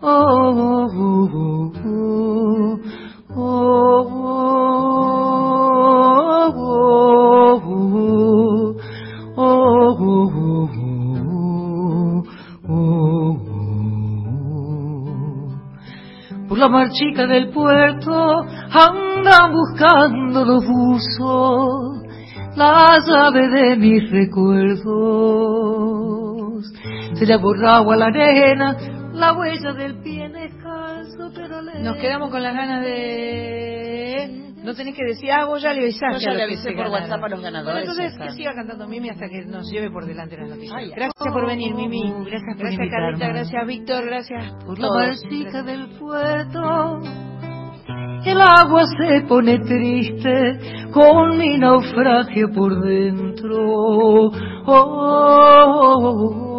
oh, oh, oh, oh, oh, oh, oh, oh, oh, Por la marchica del puerto andan buscando los buzos la llave de mis recuerdos. Se le ha borrado a la arena la huella del pie descalzo, pero le... Nos quedamos con las ganas de... No tenés que decir, ah, vos ya le avisaste. Yo ya le avisé por ganaron. WhatsApp a los ganadores, Bueno, entonces que siga cantando Mimi hasta que nos lleve por delante las noticias. Ay, gracias por venir, Mimi. Gracias por Gracias. Carlita. Gracias, Víctor. Gracias por la marchica del puerto. El agua se pone triste con mi naufragio por dentro. Oh, oh, oh, oh,